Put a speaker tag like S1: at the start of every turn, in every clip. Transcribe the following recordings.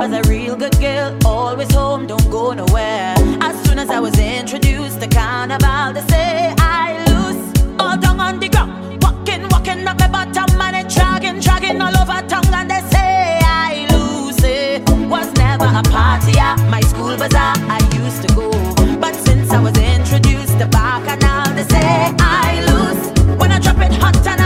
S1: grew up as a real good girl, always home, don't go nowhere. As soon as I was introduced to carnival, they say I lose all down on the ground. Walking, walking up my bottom, and it dragging, dragging all over tongue, and they say I lose it. Was never a party at my school bazaar, I used to go. But since I was introduced to Bacchanal, they say I lose. When I drop it hot and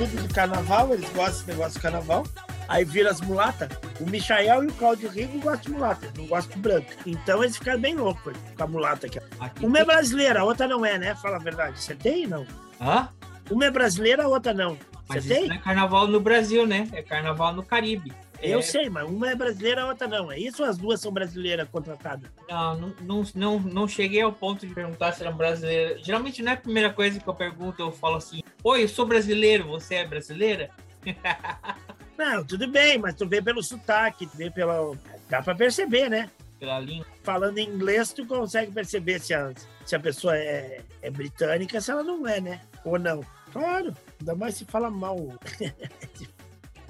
S2: Tudo de carnaval, eles gostam desse negócio de carnaval. Aí viram as mulatas. O Michael e o Claudio Rigo gostam de mulata, não gostam de branca. Então eles ficaram bem loucos com a mulata aqui.
S3: Aqui
S2: Uma é
S3: tem-
S2: brasileira, a outra não é, né? Fala a verdade. Você tem não?
S3: Hã?
S2: Uma é brasileira, a outra não. Você tem?
S3: não é carnaval no Brasil, né? É carnaval no Caribe.
S2: Eu
S3: É-
S2: sei, mas uma é brasileira, a outra não. É isso ou as duas são brasileiras contratadas?
S3: Não, não, não, não, não cheguei ao ponto de perguntar se era brasileira. Geralmente não é a primeira coisa que eu pergunto, eu falo assim: Oi, eu sou brasileiro, você é brasileira?
S2: Não, tudo bem, mas tu vê pelo sotaque, tu vê pela. Dá pra perceber, né?
S3: Pela língua.
S2: Falando em inglês, tu consegue perceber se a, se a pessoa é, é britânica, se ela não é, né? Ou não. Claro, ainda mais se fala mal.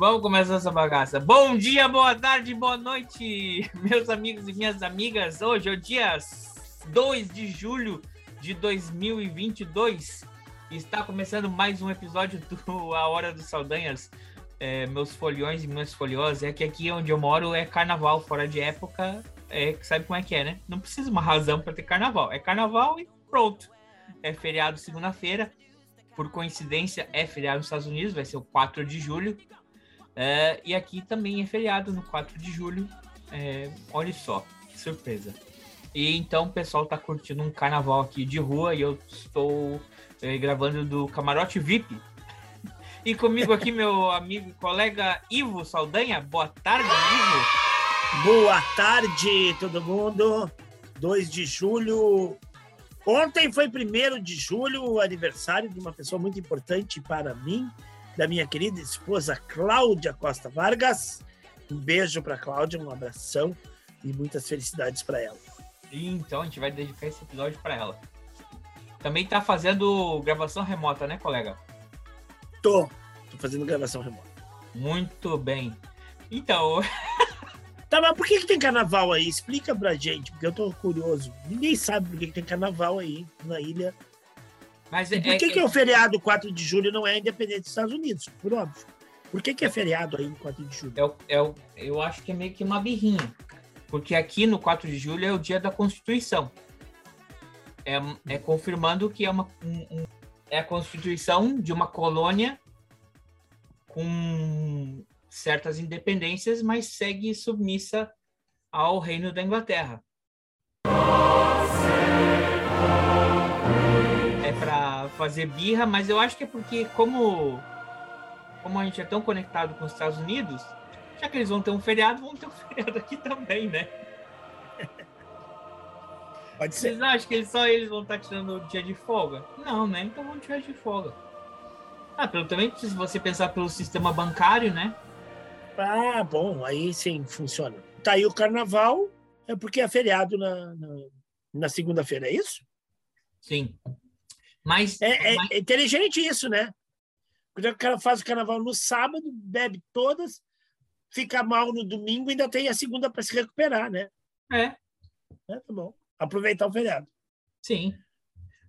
S3: Vamos começar essa bagaça. Bom dia, boa tarde, boa noite, meus amigos e minhas amigas. Hoje é o dia 2 de julho de 2022. Está começando mais um episódio do A Hora dos Saldanhas. É, meus foliões e minhas foliosas. É que aqui onde eu moro é carnaval, fora de época. É, sabe como é que é, né? Não precisa uma razão para ter carnaval. É carnaval e pronto. É feriado segunda-feira. Por coincidência, é feriado nos Estados Unidos, vai ser o 4 de julho. É, e aqui também é feriado no 4 de julho. É, olha só, que surpresa. E então o pessoal tá curtindo um carnaval aqui de rua e eu estou é, gravando do camarote VIP. E comigo aqui meu amigo e colega Ivo Saldanha. Boa tarde, Ivo.
S2: Boa tarde, todo mundo. 2 de julho. Ontem foi 1 de julho, aniversário de uma pessoa muito importante para mim, da minha querida esposa Cláudia Costa Vargas. Um beijo para Cláudia, um abração e muitas felicidades para ela.
S3: Então a gente vai dedicar esse episódio para ela. Também tá fazendo gravação remota, né, colega?
S2: Tô, tô fazendo gravação remota.
S3: Muito bem. Então,
S2: Tá, mas por que, que tem carnaval aí? Explica pra gente, porque eu tô curioso. Ninguém sabe por que, que tem carnaval aí na ilha.
S3: Mas
S2: E
S3: é,
S2: por que,
S3: é-
S2: que o feriado 4 de julho não é independente dos Estados Unidos? Por óbvio. Por que, que é feriado aí em 4 de julho?
S3: é o- é o- eu acho que é meio que uma birrinha. Porque aqui no 4 de julho é o dia da Constituição. É, é confirmando que é, uma, um- um- é a constituição de uma colônia com certas independências, mas segue submissa ao reino da Inglaterra. É fazer birra, mas eu acho que é porque como como a gente é tão conectado com os Estados Unidos, já que eles vão ter um feriado, vão ter um feriado aqui também, né?
S2: Pode ser.
S3: Vocês acham que eles, só eles vão estar tirando o dia de folga? Não, né? Então vão tirar de folga. Ah, pelo, também, se você pensar pelo sistema bancário, né?
S2: Ah, bom, aí sim funciona. Tá aí o carnaval, é porque é feriado na, na, na segunda-feira, é isso?
S3: Sim. Mas,
S2: É, é-
S3: mas-
S2: é inteligente isso, né? Porque o cara faz o carnaval no sábado, bebe todas, fica mal no domingo e ainda tem a segunda para se recuperar, né?
S3: é,
S2: É, tá bom. Aproveitar o feriado.
S3: sim.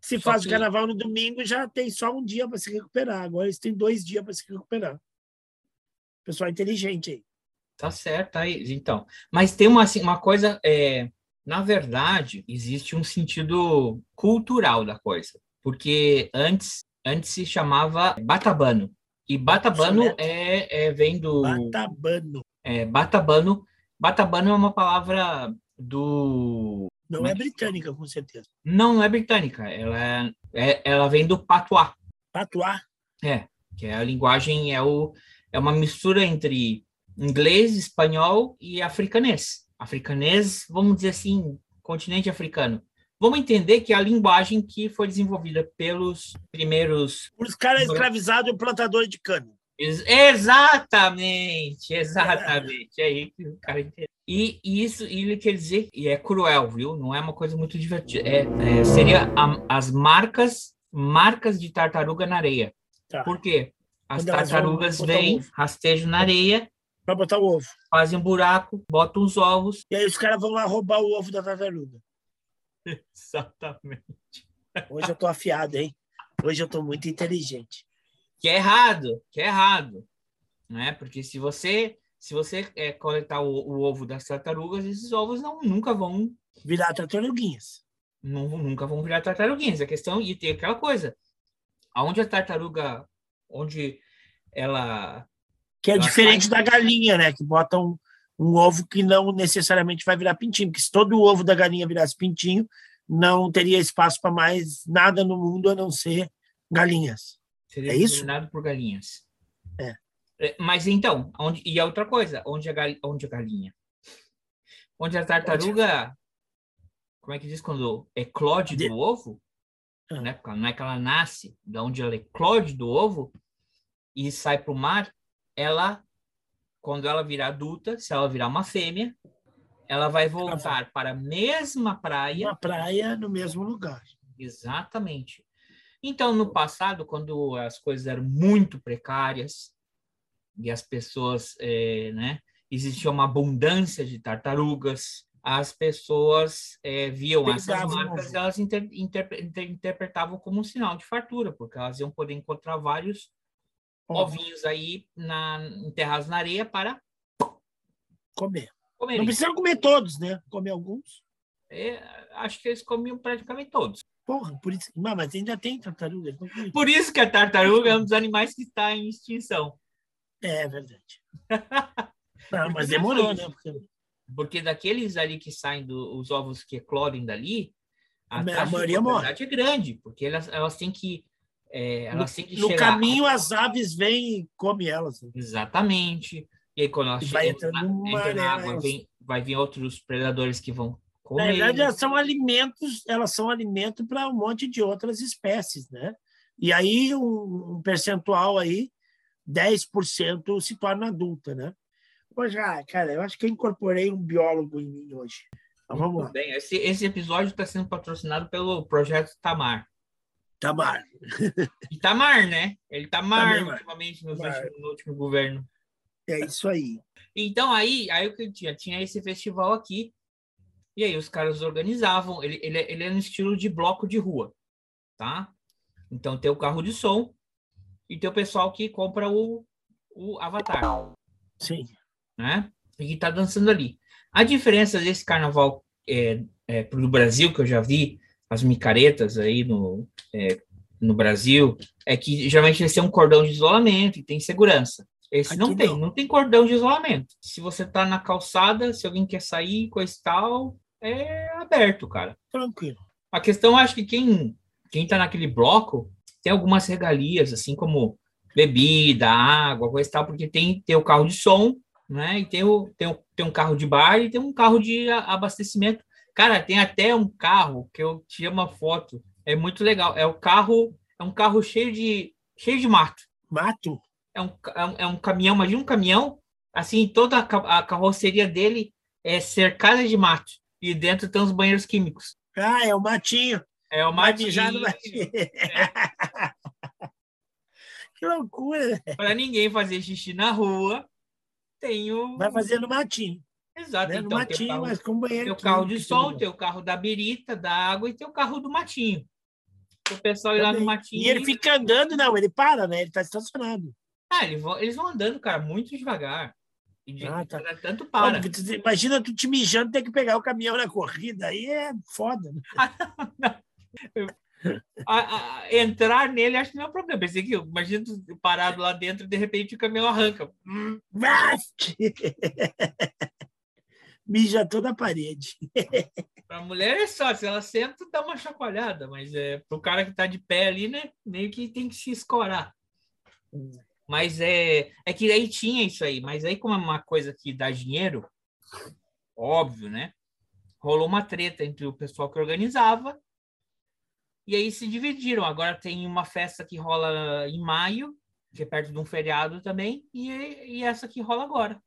S2: Se
S3: Só
S2: faz
S3: que-
S2: o carnaval no domingo, já tem só um dia para se recuperar. Agora eles têm dois dias para se recuperar. Pessoal inteligente aí.
S3: Tá certo aí. Então, mas tem uma, assim, uma coisa, é, na verdade, existe um sentido cultural da coisa, porque antes, antes se chamava batabano. E batabano é, é vem do
S2: Batabano.
S3: é, batabano. Batabano é uma palavra do
S2: Não é britânica, com certeza.
S3: Não, não é britânica. Ela, é, é ela vem do patois.
S2: Patois?
S3: É, que é a linguagem, é, o, é uma mistura entre inglês, espanhol e africanês. Africanês, vamos dizer assim, continente africano. Vamos entender que é a linguagem que foi desenvolvida pelos primeiros.
S2: Os caras escravizados e plantadores de cana.
S3: Ex exatamente, exatamente. É aí que o cara entende. E, e isso ele quer dizer, e é cruel, viu? Não é uma coisa muito divertida. É, é seria a, as marcas marcas de tartaruga na areia. Tá. Por quê? As Quando tartarugas vêm, rastejam na areia.
S2: Para botar o ovo.
S3: Fazem um buraco, botam os ovos.
S2: E aí os caras vão lá roubar o ovo da tartaruga.
S3: Exatamente.
S2: Hoje eu tô afiado, hein? Hoje eu tô muito inteligente.
S3: Que é errado, que é errado. Né? Porque se você se você é, coletar o, o, ovo das tartarugas, esses ovos não, nunca vão
S2: virar tartaruguinhas.
S3: Não, nunca vão virar tartaruguinhas. A questão e tem aquela coisa, aonde a tartaruga, onde ela
S2: que é ela diferente sai... da galinha, né? Que bota um, ovo que não necessariamente vai virar pintinho, porque se todo o ovo da galinha virasse pintinho, não teria espaço para mais nada no mundo a não ser galinhas.
S3: Seria é isso? por galinhas.
S2: É.
S3: É, mas então, onde, e a outra coisa, onde a, gal, onde a galinha? Onde a tartaruga, como é que diz quando eclode do ovo? Ah. Né? Não é que ela nasce, da onde ela eclode do ovo e sai para o mar, ela, quando ela virar adulta, se ela virar uma fêmea, ela vai voltar ela para a mesma praia.
S2: Uma praia no mesmo lugar.
S3: Exatamente. Então, no passado, quando as coisas eram muito precárias, e as pessoas, é, né? Existia uma abundância de tartarugas, as pessoas é, viam essas marcas, elas inter, inter, inter, interpretavam como um sinal de fartura, porque elas iam poder encontrar vários ovinhos aí na, enterrados na areia para
S2: comer. Não precisam comer todos, né? Comer alguns.
S3: É, acho que eles comiam praticamente todos.
S2: Porra, por isso. Não, mas ainda tem tartaruga.
S3: Por isso que a tartaruga é um dos animais que está em extinção.
S2: É verdade. Não, mas demorou, né? Porque...
S3: Porque daqueles ali que saem dos ovos que eclodem dali, a, a
S2: maioria morre.
S3: é grande, porque elas, elas têm que. É,
S2: no, no caminho, as aves vêm e comem elas. Né?
S3: Exatamente. E aí, quando elas chegam na, na água, vem, vai vir outros predadores que vão comer.
S2: Na verdade, elas são alimentos, elas são alimento para um monte de outras espécies, né? E aí, um, um percentual aí 10% se torna adulta, né? Pois, ah, cara, eu acho que eu incorporei um biólogo em mim hoje. Então, vamos lá.
S3: Bem, esse, esse episódio está sendo patrocinado pelo projeto Tamar.
S2: Tamar.
S3: E Tamar, né? Ele Tamar, Tamar ultimamente no, Tamar. Último, no último governo.
S2: É isso aí.
S3: Então, aí, aí o que tinha? Tinha esse festival aqui. E aí os caras organizavam. Ele, ele, ele é no estilo de bloco de rua, tá? Então tem o carro de som, e tem o pessoal que compra o, o Avatar.
S2: Sim.
S3: Né? E que tá dançando ali. A diferença desse carnaval é, é, do Brasil, que eu já vi, as micaretas aí no, é, no Brasil, é que geralmente eles têm um cordão de isolamento e tem segurança. Esse Aqui não tem, não. não tem cordão de isolamento. Se você tá na calçada, se alguém quer sair, coisa e tal, é aberto, cara.
S2: Tranquilo.
S3: A questão, acho que quem, quem tá naquele bloco tem algumas regalias, assim como bebida, água, coisa e tal, porque tem, tem o carro de som, né? E tem, o, tem, o, tem um carro de bar e tem um carro de abastecimento. Cara, tem até um carro que eu tirei uma foto, é muito legal. É o carro, é um carro cheio de cheio de mato.
S2: Mato?
S3: É um, é um, é um caminhão, imagina um caminhão, assim, toda a, a carroceria dele é cercada de mato. E dentro tem os banheiros químicos.
S2: Ah, é o matinho.
S3: É o matinho.
S2: Vai matinho. É. que loucura!
S3: Para ninguém fazer xixi na rua, tem o.
S2: Vai fazer no matinho.
S3: Exato.
S2: Né? Então, no matinho, carro, mas com banheiro.
S3: Tem o carro de sol, tem o carro da birita, da água e tem o carro do matinho. O pessoal ir lá no matinho.
S2: E ele fica andando, não, ele para, né? Ele está estacionado.
S3: Ah, eles vão, eles vão andando, cara, muito devagar.
S2: De, ah, tá.
S3: Tanto para.
S2: imagina tu te mijando ter que pegar o caminhão na corrida, aí é foda. Né?
S3: a, a, entrar nele acho que não é um problema. Pensei que, imagina parado lá dentro de repente o caminhão arranca.
S2: Mija toda a parede.
S3: Pra mulher é só, se ela senta, dá uma chacoalhada, mas é pro cara que tá de pé ali, né? Meio que tem que se escorar. Mas é, é que aí tinha isso aí, mas aí, como é uma coisa que dá dinheiro, óbvio, né? Rolou uma treta entre o pessoal que organizava e aí se dividiram. Agora tem uma festa que rola em maio, que é perto de um feriado também, e, e essa que rola agora.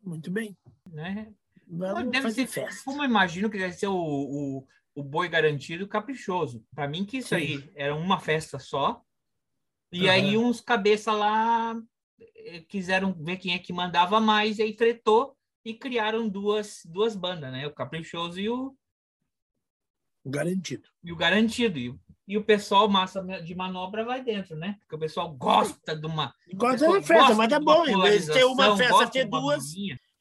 S2: Muito bem.
S3: Né?
S2: Vamos
S3: deve
S2: fazer
S3: ser,
S2: festa.
S3: como eu imagino que deve ser o, o, o boi garantido caprichoso. Para mim que isso
S2: Sim.
S3: aí era uma festa só. E
S2: Aham.
S3: aí uns cabeça lá eh, quiseram ver quem é que mandava mais, e aí tretou e criaram duas, duas bandas, né? O Caprichoso e o,
S2: Garantido.
S3: e o Garantido. E, o- e o pessoal massa de manobra vai dentro, né? Porque o pessoal gosta de uma.
S2: Gosta
S3: pessoal
S2: da festa, mas
S3: de
S2: é
S3: uma
S2: bom. Em vez de ter uma festa, ter
S3: de uma
S2: duas.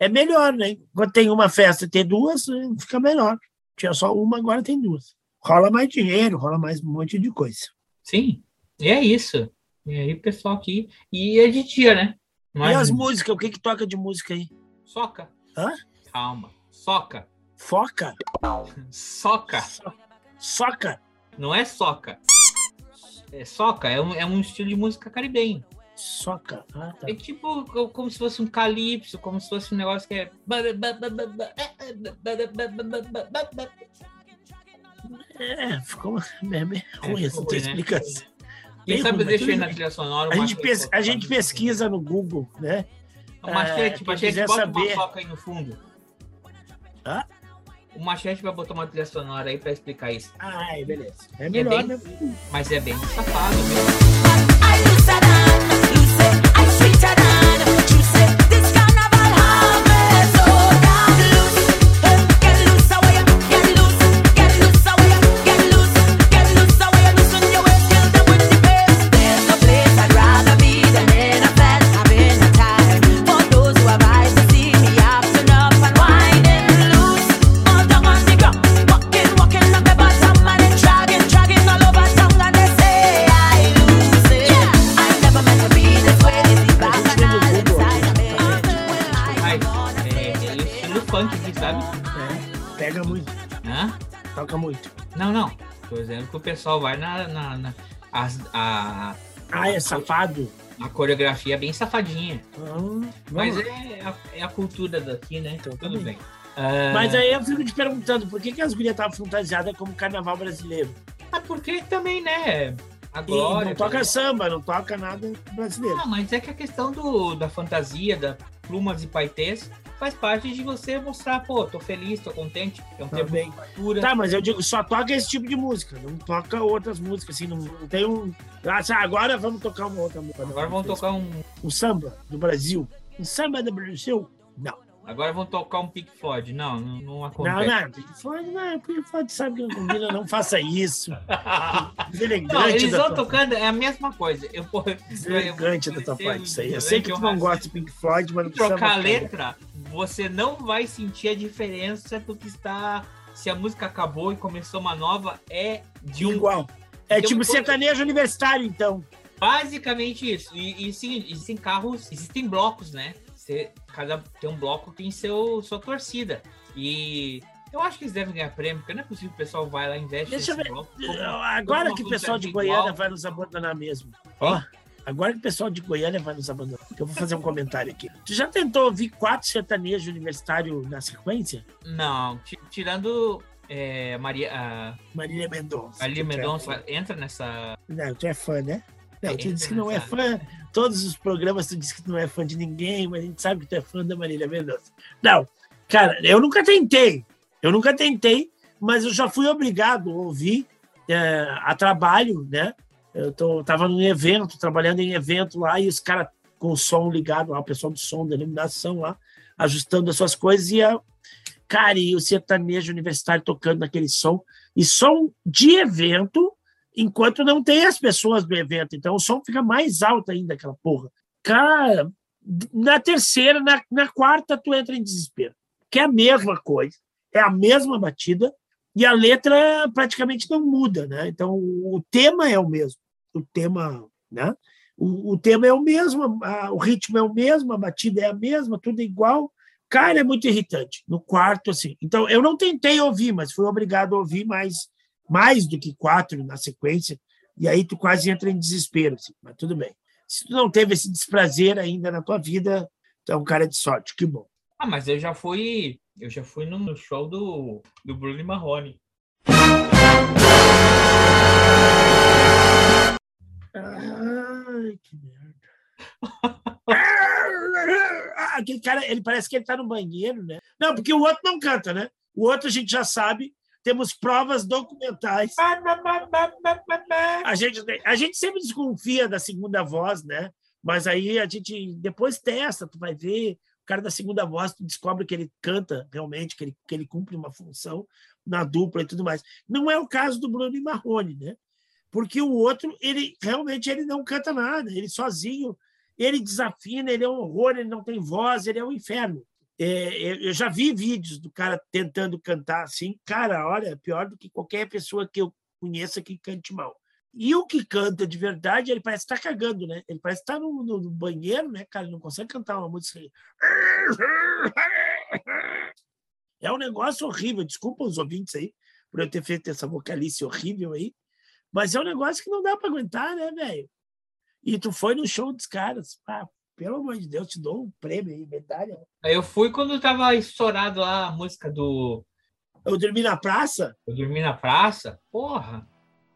S2: É melhor, né? Quando tem uma festa e ter duas, eh, fica melhor. Tinha só uma, agora tem duas. Rola mais dinheiro, rola mais um monte de coisa.
S3: Sim, e é isso. E aí, pessoal aqui. E é de dia, né?
S2: E
S3: Mas
S2: as músicas, o que que toca de música aí?
S3: Soca.
S2: Hã?
S3: Calma. Soca.
S2: Foca?
S3: Soca.
S2: So- Soca?
S3: Não é soca. É soca, é um, é um estilo de música caribenho.
S2: Soca. Ah, tá.
S3: É tipo co- como se fosse um calypso, como se fosse um negócio que é.
S2: É, ficou é
S3: É,
S2: ruim essa
S3: ficou
S2: tua
S3: né?
S2: explicação.
S3: Quem sabe eu aí na trilha sonora.
S2: A
S3: uma
S2: gente, pes- a gente pesquisa no Google, né?
S3: O machete,
S2: É,
S3: o
S2: quem
S3: machete
S2: quiser
S3: bota uma
S2: saber-
S3: soca aí no fundo.
S2: Hã?
S3: O machete vai botar uma trilha sonora aí pra explicar isso.
S2: Ai, beleza. É
S3: É
S2: melhor,
S3: bem-
S2: né?
S3: Mas é bem safado, meu. Pessoal vai na. na, na- as- a,
S2: Ah, é safado?
S3: a coreografia é bem safadinha.
S2: Ah,
S3: Mas
S2: vamos.
S3: é a, é a cultura daqui, né?
S2: Então,
S3: Tudo
S2: também.
S3: bem. Ah,
S2: Mas aí eu fico te perguntando, por que, que as gurias estavam fantasiadas como carnaval brasileiro?
S3: ah, porque também, né? A
S2: E
S3: glória.
S2: não toca
S3: tudo.
S2: samba, não toca nada brasileiro.
S3: Não, mas é que a questão do, da fantasia, da plumas e paetês, faz parte de você mostrar, pô, tô feliz, tô contente, é um tempo de cultura.
S2: Tá, mas eu digo, só toca esse tipo de música, não toca outras músicas, assim, não, não tem um. Ah, agora vamos tocar uma outra música.
S3: Agora vão tocar um.
S2: Um samba do Brasil. Um samba do Brasil? Não.
S3: Agora vão tocar um Pink Floyd. Não, não, não
S2: Não,
S3: acontece.
S2: não, Pink Floyd, não, Pink Floyd sabe que não combina, não faça isso. Deselegante
S3: Não, eles vão tocando, é a mesma coisa. Eu, eu-
S2: Deselegante da tua parte isso aí. Eu sei que tu não gosta de Pink Floyd, mas não precisa
S3: trocar a letra, você não vai sentir a diferença do que está. Se a música acabou e começou uma nova, é de um.
S2: Igual. É
S3: Tem
S2: tipo
S3: coisa-
S2: sertanejo universitário, então.
S3: Basicamente isso. E, e sim, existem carros, existem blocos, né? Você, cada tem um bloco tem seu sua torcida. E eu acho que eles devem ganhar prêmio, porque não é possível que o pessoal vai lá e investe
S2: Deixa eu ver.
S3: bloco. Como-
S2: Agora
S3: como
S2: que o pessoal de Goiânia
S3: igual.
S2: vai nos abandonar mesmo. Ó, agora que o pessoal de Goiânia vai nos abandonar. Eu vou fazer um comentário aqui. Tu já tentou ouvir quatro sertanejos universitários na sequência?
S3: Não, ti- tirando é, Maria, a
S2: Marília Mendonça. É
S3: Mendonça, entra nessa.
S2: Não, tu é fã, né? Não, tu disse que não é fã. Todos os programas tu disse que tu não é fã de ninguém, mas a gente sabe que tu é fã da Marília Mendonça. Não, cara, eu nunca tentei. Eu nunca tentei, mas eu já fui obrigado a ouvir é, a trabalho, né? Eu tô, tava num evento, trabalhando em evento lá, e os caras com o som ligado lá, o pessoal do som, da iluminação lá, ajustando as suas coisas, e a, cara, e o sertanejo universitário tocando naquele som, e som de evento, enquanto não tem as pessoas do evento. Então o som fica mais alto ainda, aquela porra. Cara, na terceira, na, na quarta, tu entra em desespero. Que é a mesma coisa, é a mesma batida, e a letra praticamente não muda, né? Então o tema é o mesmo. O tema, né? O, o tema é o mesmo, a- o ritmo é o mesmo, a batida é a mesma, tudo igual. Cara, é muito irritante. No quarto, assim. Então, eu não tentei ouvir, mas fui obrigado a ouvir mais, mais do que quatro na sequência. E aí tu quase entra em desespero, assim. mas tudo bem. Se tu não teve esse desprazer ainda na tua vida, tu é um cara de sorte, que bom.
S3: Ah, mas eu já fui, eu já fui no show do, do Bruno Marrone.
S2: Ai, que merda. Aquele cara, ele parece que ele tá no banheiro, né? Não, porque o outro não canta, né? O outro a gente já sabe, temos provas documentais. A gente, a gente sempre desconfia da segunda voz, né? Mas aí a gente depois testa, tu vai ver, o cara da segunda voz, tu descobre que ele canta realmente, que ele, que ele cumpre uma função na dupla e tudo mais. Não é o caso do Bruno e Marrone, né? Porque o outro, ele realmente ele não canta nada, ele sozinho, ele desafina, ele é um horror, ele não tem voz, ele é um inferno. É, eu já vi vídeos do cara tentando cantar assim, cara, olha, pior do que qualquer pessoa que eu conheça que cante mal. E o que canta de verdade, ele parece estar tá cagando, né? Ele parece estar tá no, no, banheiro, né, cara? Ele não consegue cantar uma música. É um negócio horrível. Desculpa os ouvintes aí por eu ter feito essa vocalice horrível aí. Mas é um negócio que não dá para aguentar, né, velho? E tu foi no show dos caras. Ah, pelo amor de Deus, te dou um prêmio aí, medalha.
S3: Eu fui quando tava estourado lá a música do.
S2: Eu dormi na praça?
S3: Eu dormi na praça? Porra!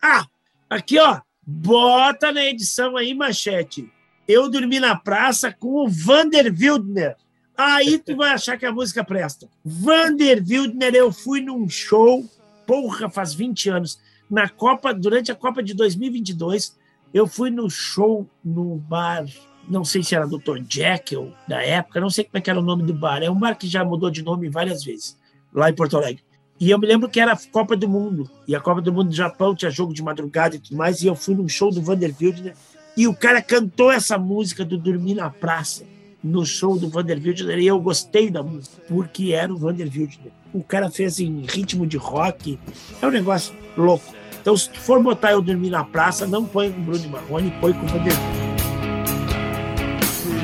S2: Ah, aqui, ó. Bota na edição aí, machete. Eu dormi na praça com o Vander Wildner. Aí tu vai achar que a música presta. Vander Wildner, eu fui num show, porra, faz 20 anos na Copa, durante a Copa de 2022, eu fui no show no bar, não sei se era Dr. Jekyll da época, não sei como é que era o nome do bar. É um bar que já mudou de nome várias vezes, lá em Porto Alegre. E eu me lembro que era a Copa do Mundo. E a Copa do Mundo do Japão tinha jogo de madrugada e tudo mais. E eu fui num show do Vanderbilt, né? E o cara cantou essa música do Dormir na Praça no show do Vanderbilt. E eu gostei da música, porque era o Vanderbilt. O cara fez em ritmo de rock. É um negócio louco. Então, se for botar eu dormir na praça, não põe com Bruno Marrone, põe com o Vanderbilt.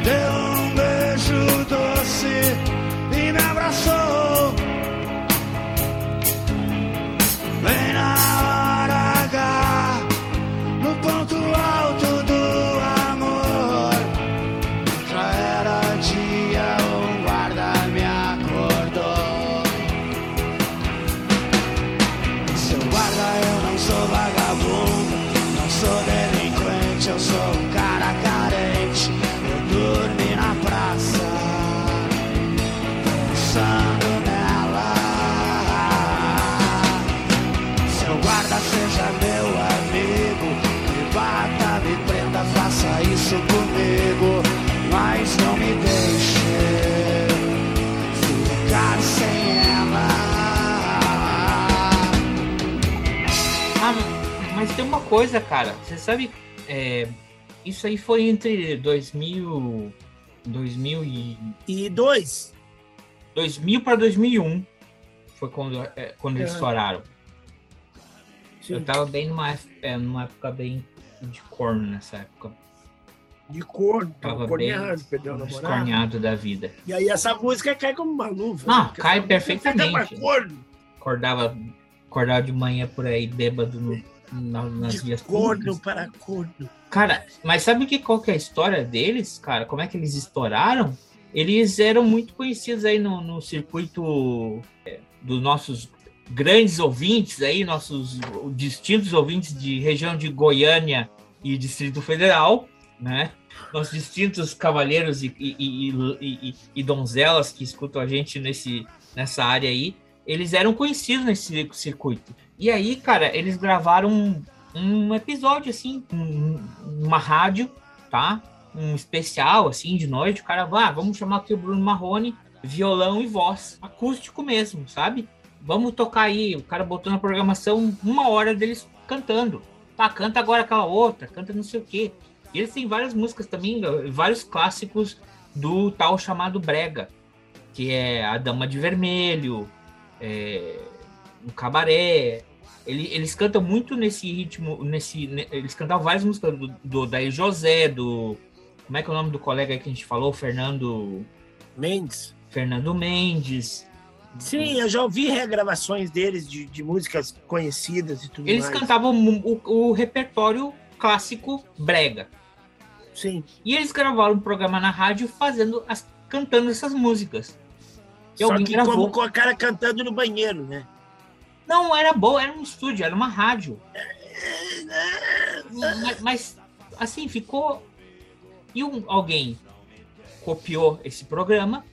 S4: Deu um beijo doce e me abraçou. Na hora faça isso comigo, mas não me deixe ficar sem ela.
S3: Ah, mas tem uma coisa, cara. Você sabe, é, isso aí foi entre 2000, 2000 e
S2: E dois,
S3: 2000 para 2001. Foi quando, é, quando eles estouraram.
S2: sim,
S3: Eu tava bem numa, é, numa época bem de corno nessa época.
S2: De corno,
S3: Tava
S2: tava corneado, perdeu o namorado.
S3: da vida.
S2: E aí essa música cai como uma luva.
S3: Não,
S2: né?
S3: Cai perfeitamente.
S2: pra corno,
S3: Acordava, acordava de manhã por aí, bêbado no, na- nas
S2: de
S3: vias
S2: corno
S3: públicas.
S2: para corno.
S3: Cara, mas sabe que, qual que é a história deles, cara? Como é que eles estouraram? Eles eram muito conhecidos aí no, no circuito é, dos nossos grandes ouvintes aí, nossos distintos ouvintes de região de Goiânia e Distrito Federal, né? Nossos distintos cavalheiros e, e, e, e- donzelas que escutam a gente nesse, nessa área aí, eles eram conhecidos nesse circuito. E aí, cara, eles gravaram um, um episódio, assim, um- uma rádio, tá? Um especial, assim, de noite. O cara ah, vamos chamar aqui o Bruno Marrone, violão e voz. Acústico mesmo, sabe? Vamos tocar aí. O cara botou na programação uma hora deles cantando. Tá, canta agora aquela outra, canta não sei o quê. E eles têm várias músicas também, vários clássicos do tal chamado Brega, que é A Dama de Vermelho, é, um cabaré. Ele- eles cantam muito nesse ritmo, nesse, ne- eles cantavam várias músicas do, do Daí José, do como é que é o nome do colega que a gente falou, Fernando
S2: Mendes.
S3: Fernando Mendes.
S2: Sim, eu já ouvi regravações deles de, de músicas conhecidas e tudo
S3: Eles
S2: mais.
S3: cantavam o, o, repertório clássico brega.
S2: Sim.
S3: E eles gravaram um programa na rádio fazendo as, cantando essas músicas.
S2: E Só que gravou. como com a cara cantando no banheiro, né?
S3: Não, era boa, era um estúdio, era uma rádio. mas, mas, assim, ficou. E um, alguém copiou esse programa,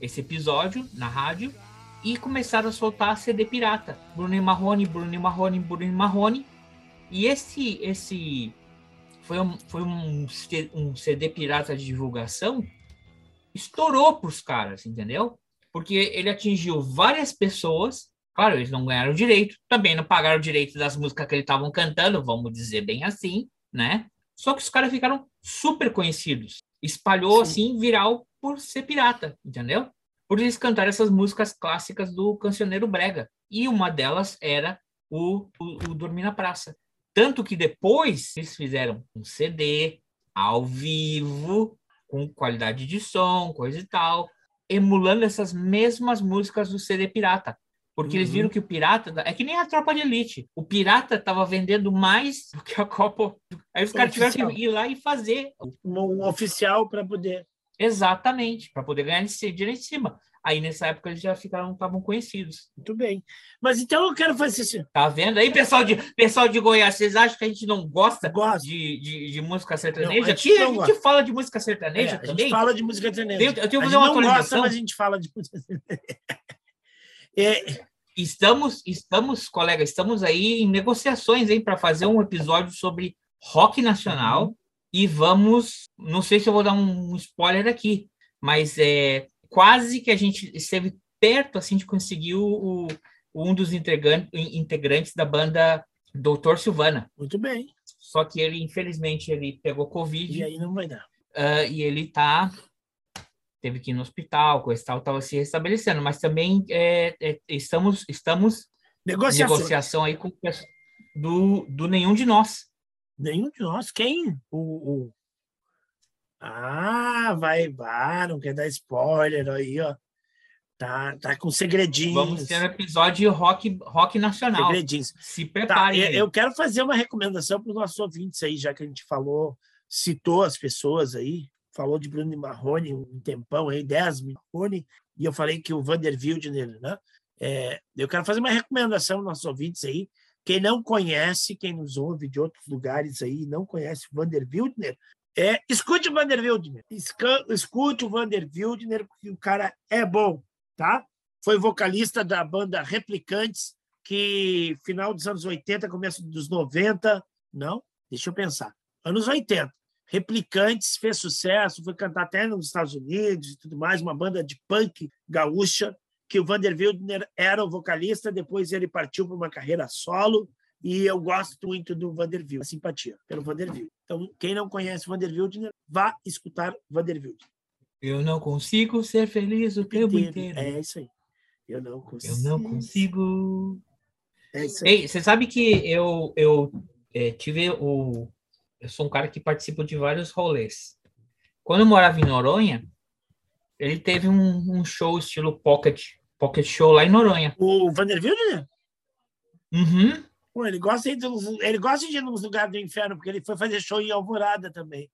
S3: esse episódio na rádio, e começaram a soltar CD pirata. Bruno Marrone, Bruno Marrone, Bruno Marrone. E esse, esse foi um, foi um, um CD pirata de divulgação, estourou para os caras, entendeu? Porque ele atingiu várias pessoas. Claro, eles não ganharam direito, também não pagaram o direito das músicas que eles estavam cantando, vamos dizer bem assim, né? Só que os caras ficaram super conhecidos. Espalhou Sim. assim viral por ser pirata, entendeu? Por eles cantar essas músicas clássicas do cancioneiro brega. E uma delas era o, o, o Dormir na Praça. Tanto que depois eles fizeram um CD ao vivo, com qualidade de som, coisa e tal, emulando essas mesmas músicas do CD pirata. Porque uhum. eles viram que o pirata. É que nem a tropa de elite. O pirata estava vendendo mais do que a Copa. Aí os caras tiveram que ir lá e fazer.
S2: Um oficial para poder.
S3: Exatamente, para poder ganhar dinheiro em cima. Aí nessa época eles já ficaram, estavam conhecidos.
S2: Muito bem. Mas então eu quero fazer assim.
S3: Tá vendo aí, pessoal de, pessoal de Goiás? Vocês acham que a gente não gosta. De, de, de, música sertaneja? Não, a Aqui a gente fala de música sertaneja é, também. A gente
S2: fala de música sertaneja.
S3: Eu, eu tenho que fazer uma não. Gosta,
S2: mas a gente fala de música sertaneja. É...
S3: Estamos, estamos, colega, estamos aí em negociações para fazer um episódio sobre rock nacional uhum. e vamos, não sei se eu vou dar um spoiler aqui, mas é quase que a gente esteve perto assim de conseguir o, o um dos integrantes da banda Doutor Silvana.
S2: Muito bem.
S3: Só que ele, infelizmente, ele pegou Covid.
S2: E aí não vai dar.
S3: Uh, e ele tá. Teve que ir no hospital, coisa tal, estava se restabelecendo. Mas também é, é, estamos, estamos
S2: negociação.
S3: negociação aí com do, do nenhum de nós.
S2: Nenhum de nós? Quem? O, o, ah, vai, vai, não quer dar spoiler aí, ó. Tá, tá com segredinhos.
S3: Vamos ter um episódio rock, rock nacional.
S2: Segredinhos.
S3: Se prepare.
S2: Tá, eu quero fazer uma recomendação para os nossos ouvintes aí, já que a gente falou, citou as pessoas aí, falou de Bruno Marrone um tempão aí, 10 Marrone, e eu falei que o Vander Wildner, né? É, eu quero fazer uma recomendação para os nossos ouvintes aí. Quem não conhece, quem nos ouve de outros lugares aí, não conhece o Vander Wildner, é, escute o Vander Wildner. Escute o Vander Wildner, porque o cara é bom, tá? Foi vocalista da banda Replicantes, que final dos anos 80, começo dos 90, não, deixa eu pensar, anos 80. Replicantes fez sucesso, foi cantar até nos Estados Unidos e tudo mais, uma banda de punk gaúcha, que o Vander Wildner era o vocalista, depois ele partiu para uma carreira solo, e eu gosto muito do Vanderbilt, a simpatia pelo Vanderbilt. Então, quem não conhece o Vanderbilt, vá escutar Vanderbilt.
S3: Eu não consigo ser feliz o tempo inteiro.
S2: É isso aí. Eu não consigo.
S3: Eu não consigo.
S2: É isso aí.
S3: Ei, você sabe que eu, eu é, tive o. Eu sou um cara que participa de vários rolês. Quando eu morava em Noronha, ele teve um, um show estilo pocket, pocket show lá em Noronha.
S2: O Vanderbilt, né?
S3: Uhum.
S2: Pô, ele gosta de ir, ele gosta de nos lugares do inferno, porque ele foi fazer show em Alvorada também.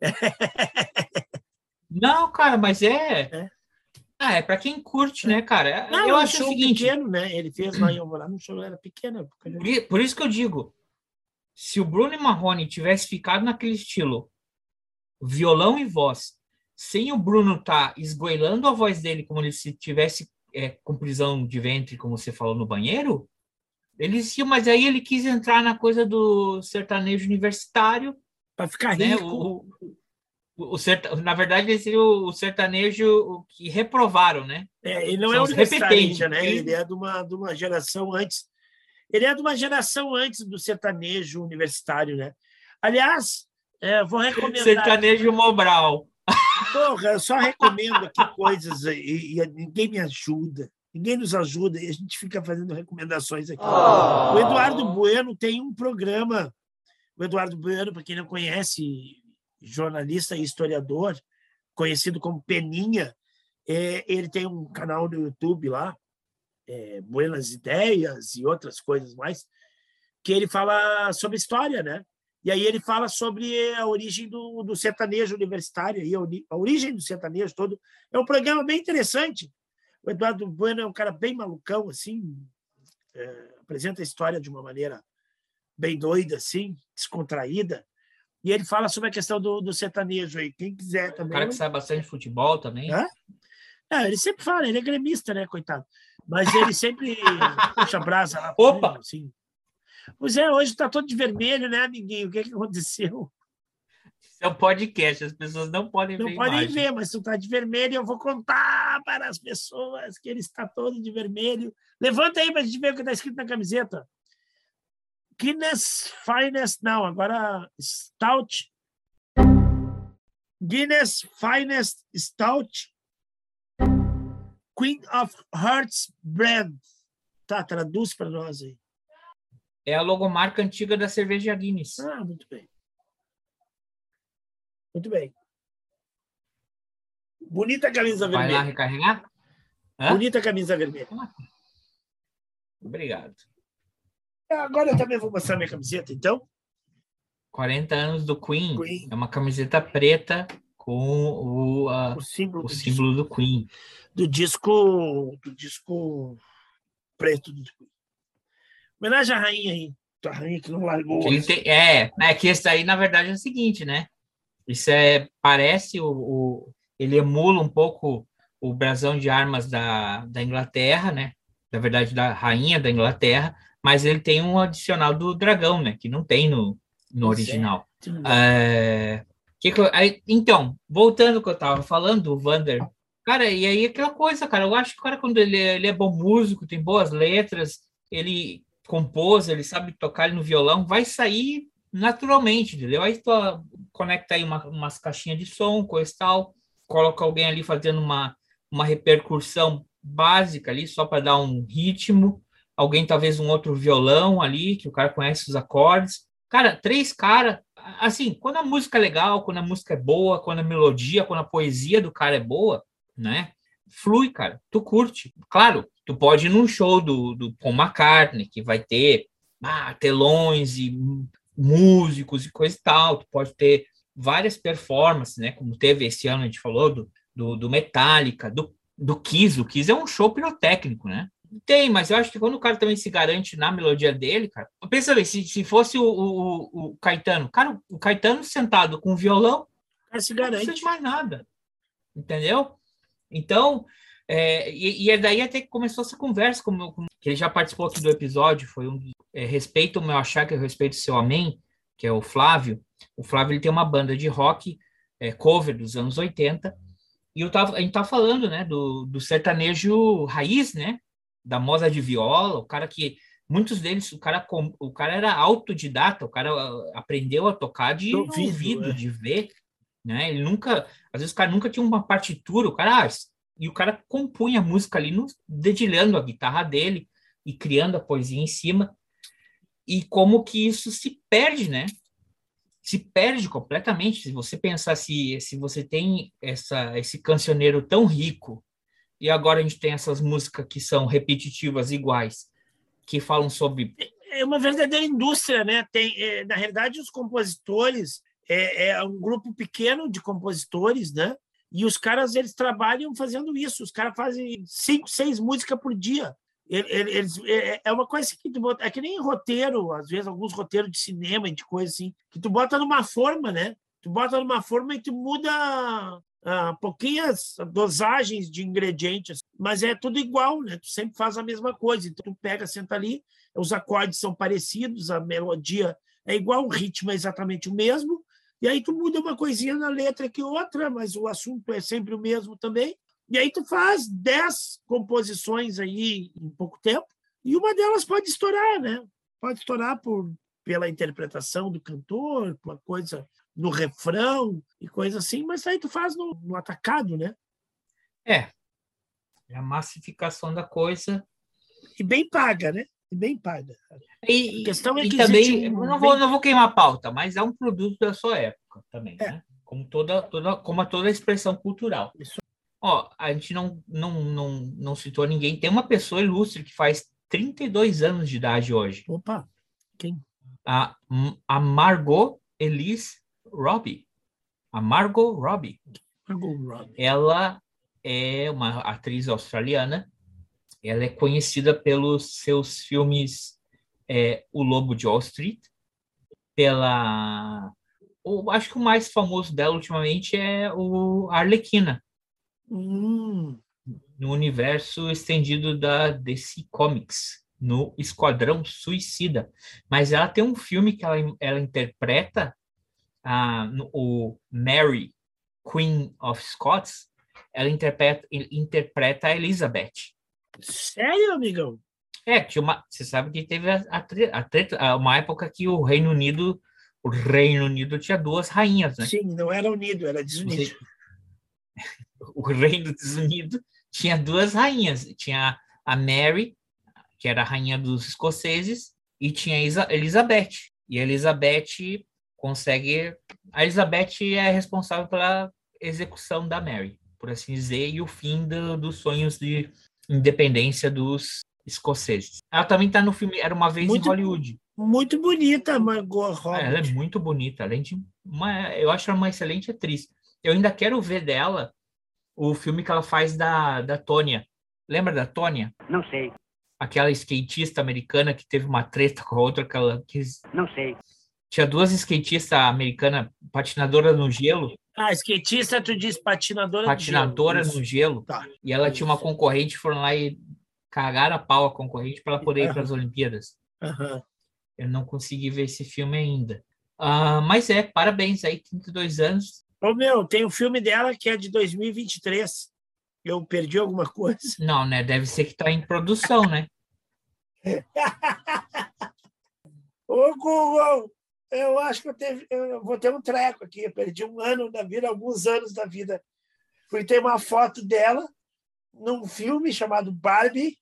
S3: Não, cara, mas é. é. Ah, é para quem curte, né, cara?
S2: Não, eu acho show o seguinte, pequeno, né? Ele fez lá em Alvorada, um show era pequeno.
S3: Por, por isso que eu digo, se o Bruno Marrone tivesse ficado naquele estilo, violão e voz, sem o Bruno estar tá esgoelando a voz dele como ele se tivesse é, com prisão de ventre, como você falou no banheiro, ele sim, mas aí ele quis entrar na coisa do sertanejo universitário.
S2: Para ficar né? rico.
S3: O, o, o serta, na verdade, ele seria o sertanejo que reprovaram, né?
S2: É, ele não São é universitário, né? Ele é de uma, de uma geração antes. Ele é de uma geração antes do sertanejo universitário, né? Aliás, é, vou recomendar.
S3: Sertanejo Mobral.
S2: Porra, eu só recomendo aqui coisas e, e ninguém me ajuda. Ninguém nos ajuda e a gente fica fazendo recomendações aqui. Oh. O Eduardo Bueno tem um programa. O Eduardo Bueno, para quem não conhece, jornalista e historiador, conhecido como Peninha, É, ele tem um canal no YouTube lá, é, Buenas Ideias e outras coisas mais, que ele fala sobre história, né? E aí ele fala sobre a origem do, do sertanejo universitário, e a, origem do sertanejo todo. É um programa bem interessante. O Eduardo Bueno é um cara bem malucão, assim, é, apresenta a história de uma maneira bem doida, assim, descontraída. E ele fala sobre a questão do, do sertanejo aí. Quem quiser também. O
S3: cara que sabe bastante de futebol também.
S2: Hã? É, ele sempre fala, ele é gremista, né, coitado? Mas ele sempre puxa a brasa lá.
S3: Opa!
S2: assim. Pois é, hoje está todo de vermelho, né, amiguinho? O que, que aconteceu?
S3: Isso é um podcast, as pessoas não podem
S2: não
S3: ver.
S2: Não podem
S3: imagem.
S2: ver, mas tu está de vermelho, eu vou contar para as pessoas que ele está todo de vermelho. Levanta aí para a gente ver o que está escrito na camiseta. Guinness Finest, não, agora Stout. Guinness Finest Stout. Queen of Hearts Brand. Tá, traduz para nós aí.
S3: É a logomarca antiga da cerveja Guinness.
S2: Ah, muito bem. Muito bem. Bonita camisa
S3: Vai
S2: vermelha.
S3: lá recarregar? Hã?
S2: Bonita camisa vermelha.
S3: Obrigado.
S2: Agora eu também vou mostrar minha camiseta, então.
S3: 40 anos do Queen.
S2: Queen.
S3: É uma camiseta preta com o,
S2: O símbolo,
S3: o
S2: do,
S3: símbolo do Queen.
S2: disco, do disco do disco preto do Queen. Homenagem à rainha aí. A rainha que não largou.
S3: Tem- é, é que esse aí, na verdade, é o seguinte, né? Isso é, parece o, o- ele emula um pouco o brasão de armas da, da Inglaterra, né? Na verdade, da rainha da Inglaterra, mas ele tem um adicional do dragão, né? Que não tem no, no
S2: é.
S3: original. É, que então, voltando ao que eu estava falando, do Vander, cara, e aí aquela coisa, cara, eu acho que o cara, quando ele, é- ele é bom músico, tem boas letras, ele compôs, ele sabe tocar ele no violão, vai sair naturalmente, entendeu? Aí tu ah, conecta aí uma, umas caixinhas de som, coisa tal, coloca alguém ali fazendo uma, uma repercussão básica ali, só para dar um ritmo, alguém talvez um outro violão ali, que o cara conhece os acordes. Cara, três caras, assim, quando a música é legal, quando a música é boa, quando a melodia, quando a poesia do cara é boa, né? Flui, cara, tu curte. Claro, tu pode ir num show do, do Paul McCartney, que vai ter ah, telões e músicos e coisa e tal, tu pode ter várias performances, né? Como teve esse ano, a gente falou do, do, do Metallica, do, do Kiss. O Kiss é um show pirotécnico, né? Tem, mas eu acho que quando o cara também se garante na melodia dele, cara. Pensa bem, se, se fosse o, o, o Caetano, cara, o Caetano sentado com o violão,
S2: cara se
S3: não
S2: garante.
S3: precisa de mais nada. Entendeu? Então, é, e, e é daí até que começou essa conversa, como, como- que ele já participou aqui do episódio, foi um é, Respeita o meu achar, que eu respeito o seu amém, que é o Flávio. O Flávio ele tem uma banda de rock é, cover dos anos 80, e eu tava, a gente tá falando, né, do, do sertanejo raiz, né, da moda de viola, o cara que muitos deles, o cara o cara era autodidata, o cara ah, aprendeu a tocar de
S2: Do
S3: ouvido,
S2: ouvido, é.
S3: de ver, né? Ele nunca, às vezes o cara nunca tinha uma partitura, o cara, ah, e o cara compunha a música ali, no, dedilhando a guitarra dele e criando a poesia em cima. E como que isso se perde, né? Se perde completamente. Se você pensar se, se você tem essa, esse cancioneiro tão rico e agora a gente tem essas músicas que são repetitivas iguais, que falam sobre
S2: é uma verdadeira indústria, né? Tem, é, na realidade, os compositores é, é um grupo pequeno de compositores, né? E os caras eles trabalham fazendo isso. Os caras fazem cinco, seis músicas por dia. Ele- ele- Eles, é, é uma coisa que tu bota, é que nem roteiro, às vezes alguns roteiros de cinema e de coisa assim, que tu bota numa forma, né? Tu bota numa forma e tu muda ah, pouquinhas dosagens de ingredientes, mas é tudo igual, né? Tu sempre faz a mesma coisa. Então tu pega, senta ali, os acordes são parecidos, a melodia é igual, o ritmo é exatamente o mesmo, e aí tu muda uma coisinha na letra que outra, mas o assunto é sempre o mesmo também. E aí tu faz dez composições aí em pouco tempo, e uma delas pode estourar, né? Pode estourar por, pela interpretação do cantor, por uma coisa no refrão e coisa assim, mas aí tu faz no, no atacado, né?
S3: é a massificação da coisa
S2: E bem paga, né? E bem paga.
S3: E,
S2: A questão é
S3: e
S2: que
S3: também,
S2: um
S3: não vou, não vou queimar a pauta, mas é um produto da sua época também,
S2: É.
S3: né? Como toda, toda, como a toda expressão cultural.
S2: Isso.
S3: Ó, a gente não, não, não, não citou ninguém. Tem uma pessoa ilustre que faz 32 anos de idade hoje.
S2: Opa, quem?
S3: A, a Margot Elise Robbie. A Margot Robbie.
S2: Margot Robbie.
S3: Ela é uma atriz australiana. Ela é conhecida pelos seus filmes é, O Lobo de Wall Street, pela... O, acho que o mais famoso dela ultimamente é o Arlequina.
S2: Hum.
S3: No universo estendido da DC Comics, no Esquadrão Suicida. Mas ela tem um filme que ela, ela interpreta, ah, no, o Mary, Queen of Scots, ela interpreta, interpreta a Elizabeth.
S2: Sério, amigão?
S3: É, tinha uma, você sabe que teve a, a, a, uma época que o Reino Unido, o Reino Unido tinha duas rainhas, né?
S2: Sim, não era unido, era desunido.
S3: O Reino Desunido tinha duas rainhas, tinha a Mary, que era a rainha dos escoceses, e tinha a Elizabeth. E a Elizabeth consegue, a Elizabeth é responsável pela execução da Mary, por assim dizer, e o fim do, dos sonhos de independência dos escoceses. Ela também está no filme Era uma vez muito, em Hollywood.
S2: Muito bonita, Margot Robbie.
S3: ela é muito bonita, além de uma, eu acho ela uma excelente atriz. Eu ainda quero ver dela o filme que ela faz da da Tônia. Lembra da Tônia?
S5: Não sei.
S3: Aquela skatista americana que teve uma treta com a outra que ela quis.
S5: Não sei.
S3: Tinha duas skatistas americanas patinadoras no gelo.
S2: Ah, skatista, tu diz patinadora,
S3: patinadora no gelo. Tá. E ela tinha uma concorrente, foram lá e cagaram a pau a concorrente para ela poder uhum. ir para as Olimpíadas.
S2: Uhum.
S3: Eu não consegui ver esse filme ainda. Uh, mas é, parabéns aí, 32 anos.
S2: Ô, meu, tem um filme dela que é de 2023. Eu perdi alguma coisa?
S3: Não, né? Deve ser que está em produção, né?
S2: Ô, Google, eu acho que eu, teve, eu vou ter um treco aqui. Eu perdi um ano da vida, alguns anos da vida. Fui ter uma foto dela num filme chamado Barbie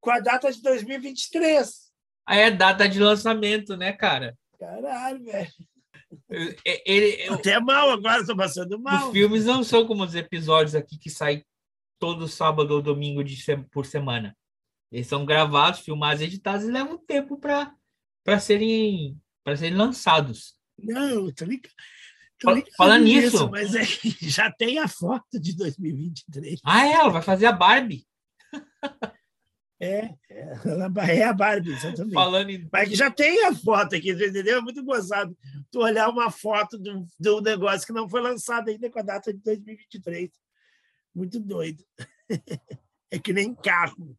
S2: com a data de 2023.
S3: Aí é data de lançamento, né, cara?
S2: Caralho, velho.
S3: Ele,
S2: eu, Até mal agora, estou passando mal.
S3: Os filmes não são como os episódios aqui que saem todo sábado ou domingo de, por semana. Eles são gravados, filmados, editados e levam tempo para serem para serem lançados.
S2: Não, tô ligado.
S3: Falando nisso.
S2: Mas é, já tem a foto de 2023.
S3: Ah, é? Ela vai fazer a Barbie.
S2: É, é, ela é a Barbie, exatamente.
S3: Falando em...
S2: Mas já tem a foto aqui, entendeu? É muito gozado tu olhar uma foto de um, de um negócio que não foi lançado ainda com a data de 2023. Muito doido. É que nem carro.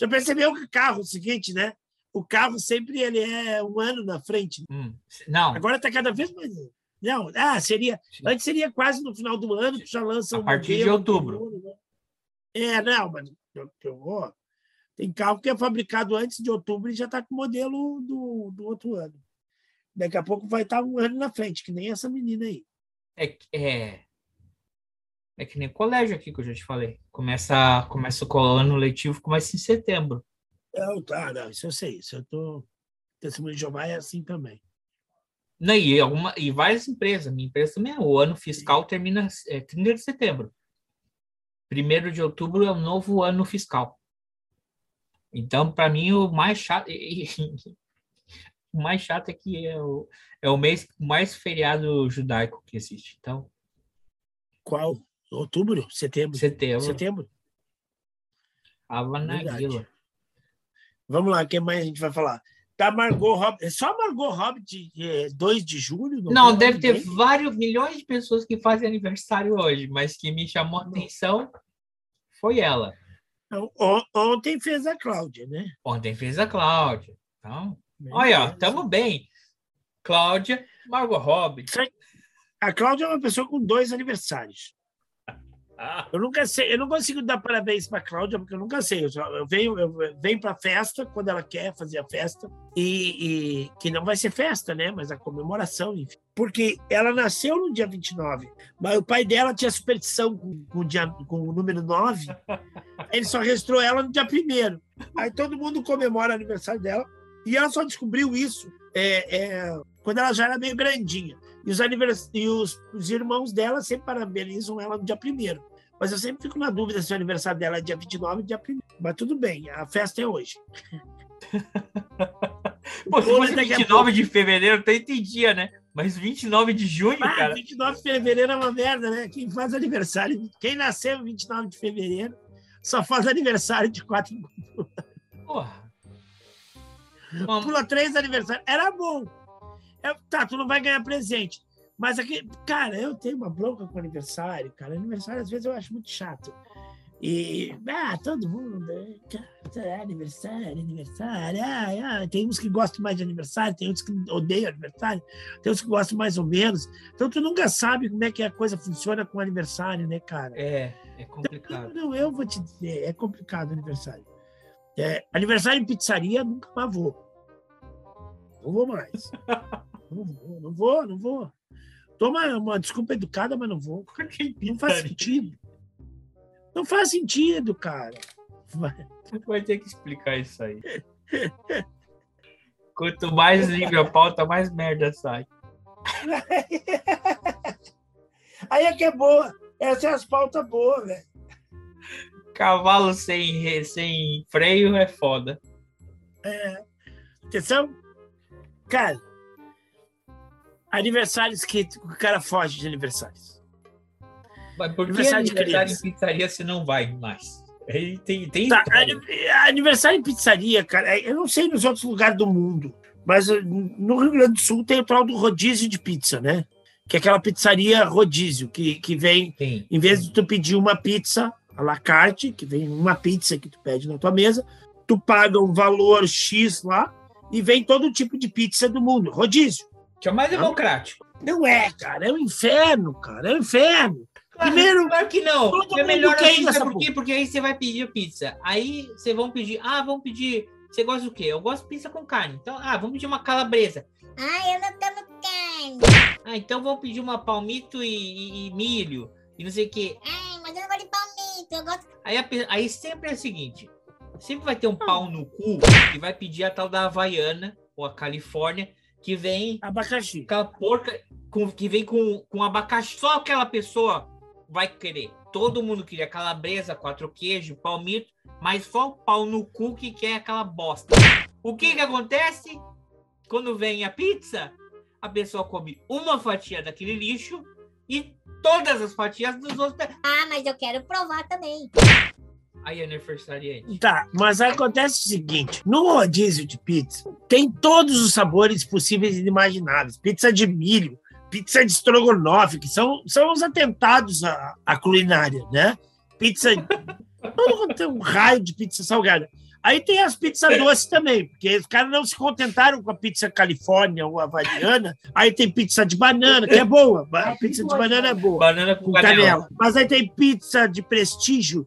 S2: Já percebeu que carro é o seguinte, né? O carro sempre ele é um ano na frente.
S3: Hum, não.
S2: Agora está cada vez mais. Não, ah, seria. Antes seria quase no final do ano, tu já lança
S3: A partir de outubro.
S2: Né? É, não, mas tem carro que é fabricado antes de outubro e já está com o modelo do, do outro ano. Daqui a pouco vai estar tá um ano na frente, que nem essa menina aí.
S3: É, é, é que nem colégio aqui que eu já te falei. Começa, começa o ano letivo, começa em setembro.
S2: Não, tá, não, isso eu sei. Isso eu tô. Testemunho de Jeová é assim também.
S3: Não, e, alguma, e várias empresas. Minha empresa também é. O ano fiscal termina é, 30 de setembro. Primeiro de outubro é o novo ano fiscal. Então, para mim, o mais chato. o mais chato é que é o, é o mês mais feriado judaico que existe. Então.
S2: Qual? Outubro? Setembro?
S3: Setembro.
S2: Setembro.
S3: Havanaguila.
S2: Vamos lá, o que mais a gente vai falar? Da Margot Robbie. É só Margot Robbie de é, 2 de julho?
S3: Não, não deve ter vários milhões de pessoas que fazem aniversário hoje, mas que me chamou a atenção foi ela.
S2: Ontem fez a Cláudia, né?
S3: Ontem fez a Cláudia. Então, olha, estamos bem. Cláudia, Margot Robbie.
S2: A Cláudia é uma pessoa com dois aniversários. Ah. Eu nunca sei, eu não consigo dar parabéns para Cláudia porque eu nunca sei. Eu, só, eu venho, eu venho para a festa quando ela quer fazer a festa e, e, que não vai ser festa, né? Mas a comemoração, enfim. Porque ela nasceu no dia 29, mas o pai dela tinha superstição com, com, o, dia, com o número 9. Ele só registrou ela no dia 1 Aí todo mundo comemora o aniversário dela e ela só descobriu isso é, é, quando ela já era meio grandinha. E, os, anivers... e os, os irmãos dela sempre parabenizam ela no dia primeiro. Mas eu sempre fico na dúvida se o aniversário dela é dia 29 ou dia 1 Mas tudo bem, a festa é hoje.
S3: Pô, se fosse 29 de fevereiro, até entendia, né? Mas 29 de junho, ah, cara.
S2: 29 de fevereiro é uma merda, né? Quem faz aniversário, quem nasceu 29 de fevereiro, só faz aniversário de 4 Porra. Pula três aniversários. Era bom. É, tá, tu não vai ganhar presente. Mas aqui, cara, eu tenho uma bronca com aniversário, cara. Aniversário às vezes eu acho muito chato. E, ah, todo mundo, cara, aniversário, aniversário, ah, ah, tem uns que gostam mais de aniversário, tem uns que odeiam aniversário, tem uns que gostam mais ou menos. Então, tu nunca sabe como é que a coisa funciona com aniversário, né, cara?
S3: É, é complicado.
S2: Então, não, eu vou te dizer, é complicado aniversário. É, aniversário em pizzaria, nunca mais vou. Não vou mais. não vou, não vou, não vou. Toma uma desculpa educada, mas não vou. Não faz sentido. Não faz sentido, cara.
S3: Você vai ter que explicar isso aí. Quanto mais livre a pauta, mais merda sai.
S2: Aí é que é boa. Essa é as pautas boas, velho.
S3: Cavalo sem, sem freio é foda.
S2: É. Atenção. Cara, aniversários que o cara foge de aniversários.
S3: Mas por que aniversário, aniversário em pizzaria você não vai mais? Ele tem, tem
S2: tá, aniversário em pizzaria, cara, eu não sei nos outros lugares do mundo, mas no Rio Grande do Sul tem o tal do rodízio de pizza, né? Que é aquela pizzaria rodízio, que, que vem, Sim. em vez de tu pedir uma pizza à la carte, que vem uma pizza que tu pede na tua mesa, tu paga um valor X lá e vem todo tipo de pizza do mundo, rodízio.
S3: Que é o mais democrático.
S2: Não é, cara, é um inferno, cara, é um inferno.
S3: Primeiro, claro que não. É melhor assim, sabe por quê? Porque aí você vai pedir pizza. Aí vocês vão pedir, ah, vamos pedir. Você gosta do quê? Eu gosto de pizza com carne. Então, ah, vamos pedir uma calabresa.
S5: Ah, eu não como carne.
S3: Ah, então vamos pedir uma palmito e, e, e milho. E não sei o quê.
S5: Ah, mas eu não gosto de palmito, eu gosto.
S3: Aí, aí sempre é o seguinte: sempre vai ter um pau no cu que vai pedir a tal da Havaiana ou a Califórnia, que vem.
S2: Abacaxi.
S3: Aquela porca com, que vem com, com abacaxi. Só aquela pessoa vai querer. Todo mundo queria calabresa, quatro queijos, palmito, mas só o pau no cu que quer aquela bosta. O que que acontece? Quando vem a pizza, a pessoa come uma fatia daquele lixo e todas as fatias dos outros.
S5: Ah, mas eu quero provar também.
S3: Aí é aniversariante.
S2: Tá, mas acontece o seguinte: no rodízio de pizza, tem todos os sabores possíveis e inimagináveis. Pizza de milho, pizza de estrogonofe, que são, são os atentados à, à culinária, né? Pizza. tem um raio de pizza salgada. Aí tem as pizzas doces também, porque os caras não se contentaram com a pizza Califórnia ou havaiana. Aí tem pizza de banana, que é boa. A pizza de banana é boa.
S3: Banana com, com canela. canela.
S2: Mas aí tem pizza de prestígio,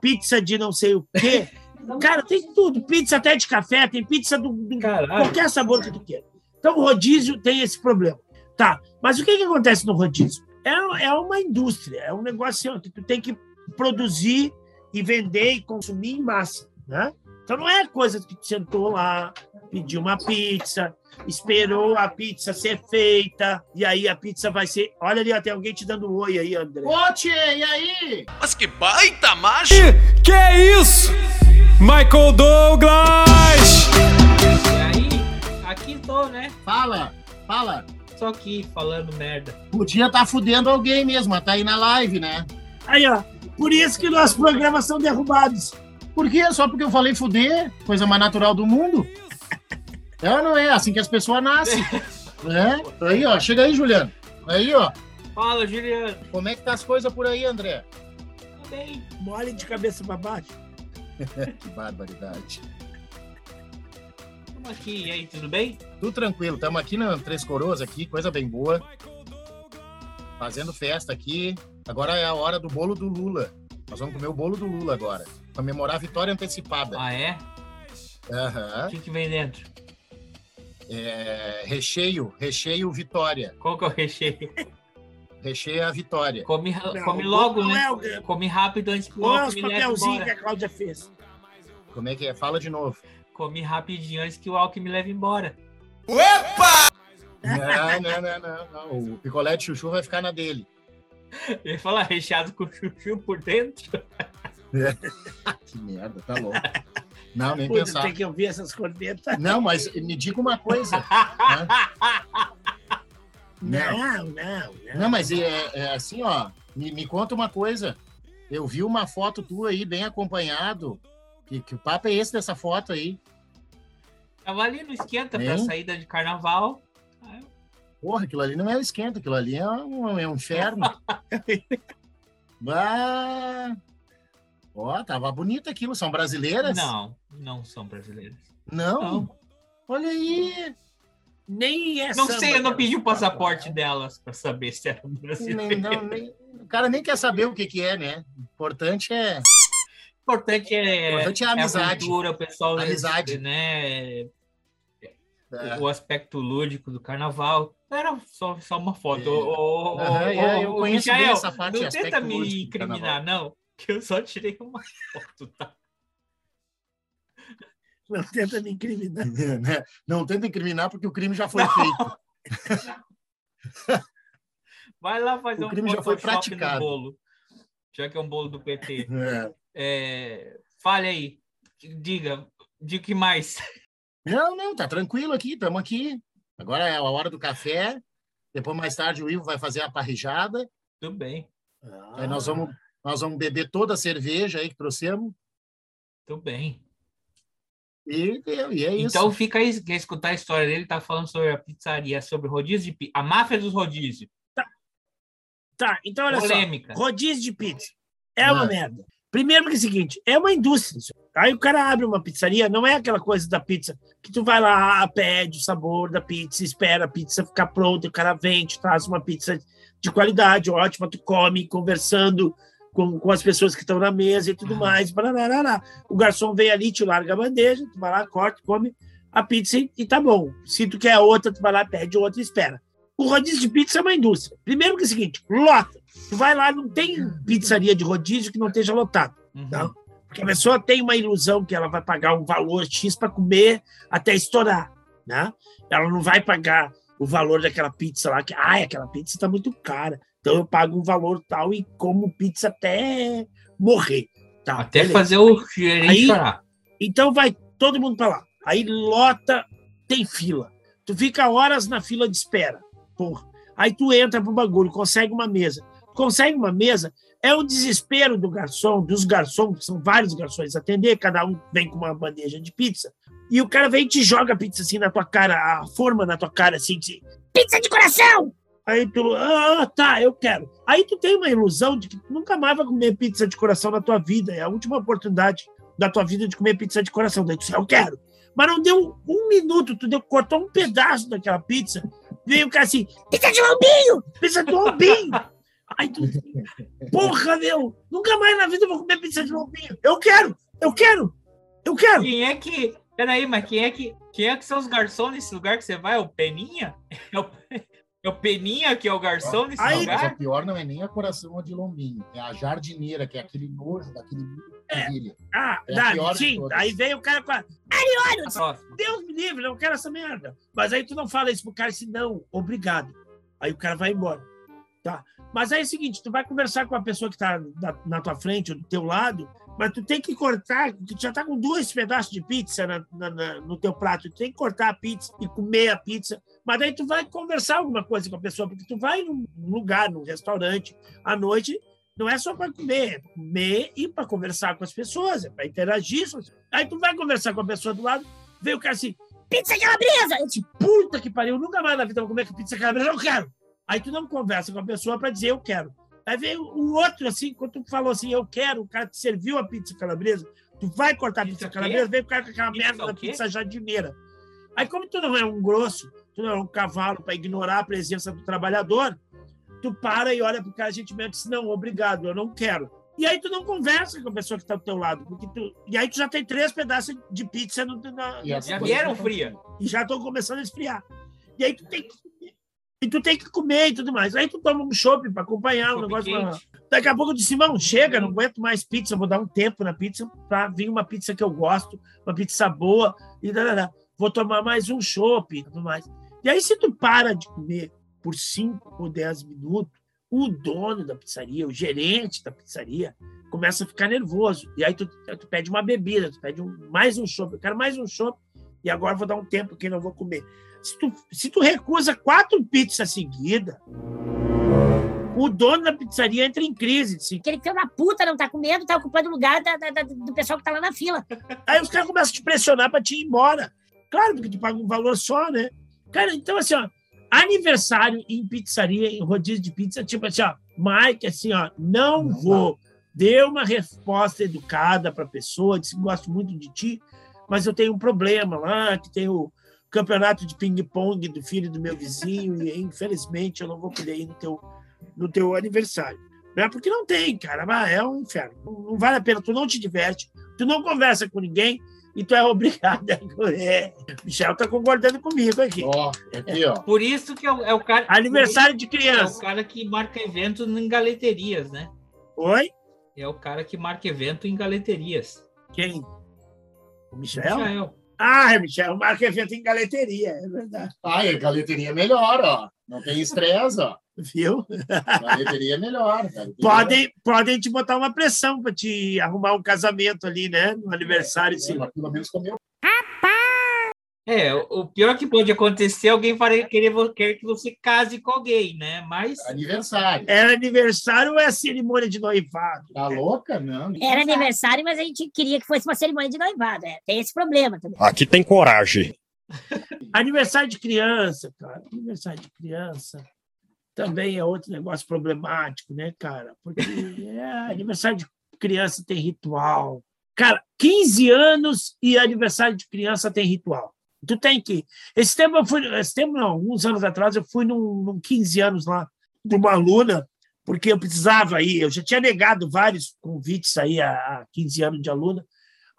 S2: pizza de não sei o quê. Cara, tem tudo. Pizza até de café, tem pizza do, do qualquer sabor que tu queira. Então o rodízio tem esse problema. Tá, mas o que, que acontece no rodízio? É, é uma indústria, é um negócio que tu tem que produzir e vender e consumir em massa, né? Então não é coisa que tu sentou lá, pediu uma pizza, esperou a pizza ser feita, e aí a pizza vai ser. Olha ali, tem alguém te dando um oi aí, André.
S6: Ô, tchê, e aí?
S7: Mas que baita macho!
S6: Que, é isso? Michael Douglas!
S3: E aí, aqui tô, né?
S6: Fala, fala
S3: só aqui falando merda.
S6: Podia estar tá fudendo alguém mesmo, tá aí na live, né?
S2: Aí, ó. Por isso que nossos programas são derrubados.
S6: Por quê? Só porque eu falei fuder? Coisa mais natural do mundo? É ou não é? Assim que as pessoas nascem. é? Aí, ó. Chega aí, Juliano. Aí, ó.
S3: Fala, Juliano.
S6: Como é que tá as coisas por aí, André?
S3: Tá bem.
S2: Mole de cabeça pra baixo.
S6: que barbaridade.
S3: Estamos aqui, e aí, tudo bem?
S6: Tudo tranquilo, estamos aqui na Três Coroas, aqui, coisa bem boa. Fazendo festa aqui. Agora é a hora do bolo do Lula. Nós vamos comer o bolo do Lula agora. Comemorar a vitória antecipada.
S3: Ah, é?
S6: Aham.
S3: O que, que vem dentro?
S6: É, recheio, recheio vitória.
S3: Qual que é o recheio?
S6: Recheio a vitória.
S3: Come, não, come logo, né? É come rápido antes que o
S2: Não é os papelzinhos que a Cláudia fez.
S6: Como é que é? Fala de novo.
S3: Comi rapidinho antes que o Alckmin leve embora.
S7: Opa!
S6: Não, não, não, não, não. O picolé de chuchu vai ficar na dele.
S3: Ele fala recheado com chuchu por dentro.
S6: que merda, tá louco. Não, nem
S2: Puta,
S6: pensar.
S2: tem que ouvir essas cornetas.
S6: Não, mas me diga uma coisa. né?
S2: Não, não, não.
S6: Não, mas é, é assim, ó. Me, me conta uma coisa. Eu vi uma foto tua aí, bem acompanhado. Que, que o papo é esse dessa foto aí?
S3: Tava ali no esquenta pra
S6: Hein?
S3: saída de carnaval.
S6: Porra, aquilo ali não é o esquenta, aquilo ali é um, é um inferno. bah... Ó, tava bonito aquilo. São brasileiras?
S3: Não, não são brasileiras.
S6: Não?
S3: Não.
S6: Olha aí.
S2: Nem é
S3: Não sei, eu não
S2: cara.
S3: pedi o passaporte delas pra saber se era
S6: Nem-
S3: brasileiro.
S6: não, nem- o cara nem quer saber o que, que é, né? O importante é.
S3: O importante é,
S6: importante é a amizade.
S3: cultura, o pessoal,
S6: Amizade.
S3: né?
S6: é,
S3: O aspecto lúdico do carnaval. Era só, só uma foto.
S6: É. Aham,
S3: ô,
S6: é, eu conheço bem
S3: Michael,
S6: essa parte
S3: Não tenta me incriminar, não, que eu só tirei uma foto, tá?
S2: Não tenta me incriminar.
S6: né? Não tenta incriminar porque o crime já foi feito.
S3: Vai lá fazer
S6: O
S3: um
S6: crime já foi praticado.
S3: no bolo. Já que é um bolo do PT.
S6: É.
S3: É, fale aí. Diga. Diga o que mais.
S6: Não, não, tá tranquilo aqui, estamos aqui. Agora é a hora do café. Depois, mais tarde, o Ivo vai fazer a parrijada.
S3: Tudo bem.
S6: Aí nós vamos, nós vamos beber toda a cerveja aí que trouxemos.
S3: Tudo bem.
S6: E, e é isso.
S3: Então fica aí, quer escutar a história dele, tá falando sobre a pizzaria, sobre rodízio de pizza. A máfia dos rodízios.
S2: Tá, então olha
S3: Polêmica.
S2: só. Rodízio de pizza. É uma
S6: Ah.
S2: merda. Primeiro que é o seguinte, é uma indústria. Aí o cara abre uma pizzaria, não é aquela coisa da pizza que tu vai lá, pede o sabor da pizza, espera a pizza ficar pronta, o cara vem, te traz uma pizza de qualidade, ótima, tu come, conversando com, com as pessoas que estão na mesa e tudo mais. bararará. O garçom vem ali, te larga a bandeja, tu vai lá, corta, come a pizza e, e tá bom. Se tu quer outra, tu vai lá, pede outra e espera. O rodízio de pizza é uma indústria. Primeiro que é o seguinte, lota. Tu vai lá, não tem pizzaria de rodízio que não esteja lotado.
S3: Uhum.
S2: Não. Porque a pessoa tem uma ilusão que ela vai pagar um valor X para comer até estourar. Né? Ela não vai pagar o valor daquela pizza lá, que ai, aquela pizza está muito cara. Então eu pago um valor tal e como pizza até morrer. Tá,
S3: Até
S2: beleza.
S3: fazer o gerente
S2: Aí-
S3: chorar.
S2: Então vai todo mundo para lá. Aí lota, tem fila. Tu fica horas na fila de espera. Porra. Aí tu entra pro bagulho, consegue uma mesa. Consegue uma mesa, é o desespero do garçom, dos garçons, que são vários garçons, atender, cada um vem com uma bandeja de pizza. E o cara vem e te joga a pizza assim na tua cara, a forma na tua cara, assim, de, pizza de coração! Aí tu, ah, tá, eu quero. Aí tu tem uma ilusão de que tu nunca mais vai comer pizza de coração na tua vida. É a última oportunidade da tua vida de comer pizza de coração. Daí tu diz, eu quero. Mas não deu um minuto, tu deu, cortou um pedaço daquela pizza. Veio o cara assim, pizza de lombinho! Pizza de lombinho! Aí tu, porra, meu, nunca mais na vida eu vou comer pizza de lombinho. Eu quero, eu quero, eu quero.
S3: Quem é que. Peraí, mas quem é que. Quem é que são os garçons nesse lugar que você vai? É o Peninha? É o, é o Peninha que é o garçom nesse
S2: Aí-
S6: Não, mas
S3: lugar?
S6: o pior não é nem a coração de lombinho, é a jardineira, que é aquele nojo daquele milho.
S2: Ah,
S6: É a
S2: dá, sim, aí veio o cara com a,
S3: Próximo.
S2: Deus me livre, não quero essa merda. Mas aí tu não fala isso pro cara assim, não, obrigado. Aí o cara vai embora. Tá? Mas aí é o seguinte, tu vai conversar com a pessoa que tá na, na tua frente ou do teu lado, mas tu tem que cortar, tu já tá com dois pedaços de pizza na- na- na- no teu prato, tu tem que cortar a pizza e comer a pizza, mas daí tu vai conversar alguma coisa com a pessoa, porque tu vai num lugar, num restaurante, à noite, não é só para comer, é pra comer e para conversar com as pessoas, é para interagir. Aí tu vai conversar com a pessoa do lado, veio o cara assim, pizza calabresa! Eu disse, puta que pariu, nunca mais na vida vou comer pizza calabresa, eu quero! Aí tu não conversa com a pessoa para dizer eu quero. Aí veio o outro, assim, quando tu falou assim, eu quero, o cara te serviu a pizza calabresa, tu vai cortar a
S3: Pizza
S2: pizza calabresa, veio o cara com aquela merda da pizza jardineira. Aí como tu não é um grosso, tu não é um cavalo para ignorar a presença do trabalhador, tu para e olha pro cara gentilmente e diz, não, obrigado, eu não quero. E aí tu não conversa com a pessoa que está do teu lado, porque tu... e aí tu já tem três pedaços de pizza no, na,
S6: E
S3: Já vieram fria.
S2: e já estão começando a esfriar. E aí tu tem que e tu tem que comer e tudo mais. Aí tu toma um chopp para acompanhar o
S3: Chopp
S2: negócio. pra-. Daqui a pouco eu disse, não, chega, não aguento mais pizza, vou dar um tempo na pizza para vir uma pizza que eu gosto, uma pizza boa, e darará. vou tomar mais um chopp e tudo mais. E aí, se tu para de comer por 5 ou 10 minutos, o dono da pizzaria, o gerente da pizzaria, começa a ficar nervoso. E aí tu, tu pede uma bebida, tu pede um, mais um chopp. Eu quero mais um chopp e agora vou dar um tempo que não vou comer. Se tu, se tu recusa quatro pizzas seguidas, o dono da pizzaria entra em crise. Assim.
S5: Aquele filho da puta não tá comendo, tá ocupando o lugar da, da, da, do pessoal que tá lá na fila.
S2: Aí os caras começam a te pressionar pra te ir embora. Claro, porque tu paga um valor só, né? Cara, então assim, ó, aniversário em pizzaria, em rodízio de pizza, tipo assim, ó, Mike, assim, ó, não, não vou. Dê uma resposta educada pra pessoa, disse gosto muito de ti, mas eu tenho um problema lá, que tem o campeonato de ping-pong do filho do meu vizinho, e infelizmente eu não vou poder ir no teu no teu aniversário. Não é porque não tem, cara. Mas é um inferno. Não vale a pena. Tu não te diverte, tu não conversa com ninguém e tu é obrigado a correr. Michel tá concordando comigo aqui.
S6: Ó, aqui, ó.
S3: Por isso que é o, é o cara.
S2: Aniversário de
S3: É
S2: criança.
S3: o cara que marca evento em galeterias, né?
S2: Oi?
S3: É o cara que marca evento em galeterias.
S2: Quem? O Michel?
S3: Michael.
S2: Ah, é Michel. Marca evento em galeteria, é verdade.
S6: Ah, e galeteria é melhor, ó. Não tem estresse, ó.
S2: Viu?
S6: Galeteria é melhor.
S2: Podem, podem te botar uma pressão para te arrumar um casamento ali, né? No aniversário.
S6: É,
S2: Sim.
S6: mas pelo menos comeu.
S3: É, o pior que pode acontecer é alguém querer, querer que você case com alguém, né? Mas
S6: Aniversário.
S2: Era aniversário ou é cerimônia de noivado?
S6: Tá louca? Não.
S5: Era aniversário, mas a gente queria que fosse uma cerimônia de noivado. É, tem esse problema também.
S8: Aqui tem coragem.
S2: Aniversário de criança, cara. Aniversário de criança também é outro negócio problemático, né, cara? Porque é, aniversário de criança tem ritual. Cara, 15 anos e aniversário de criança tem ritual. Tu tem que. Esse tempo eu fui. Esse tempo não, alguns anos atrás eu fui num, num 15 anos lá de uma aluna, porque eu precisava ir. Eu já tinha negado vários convites aí a, a 15 anos de aluna.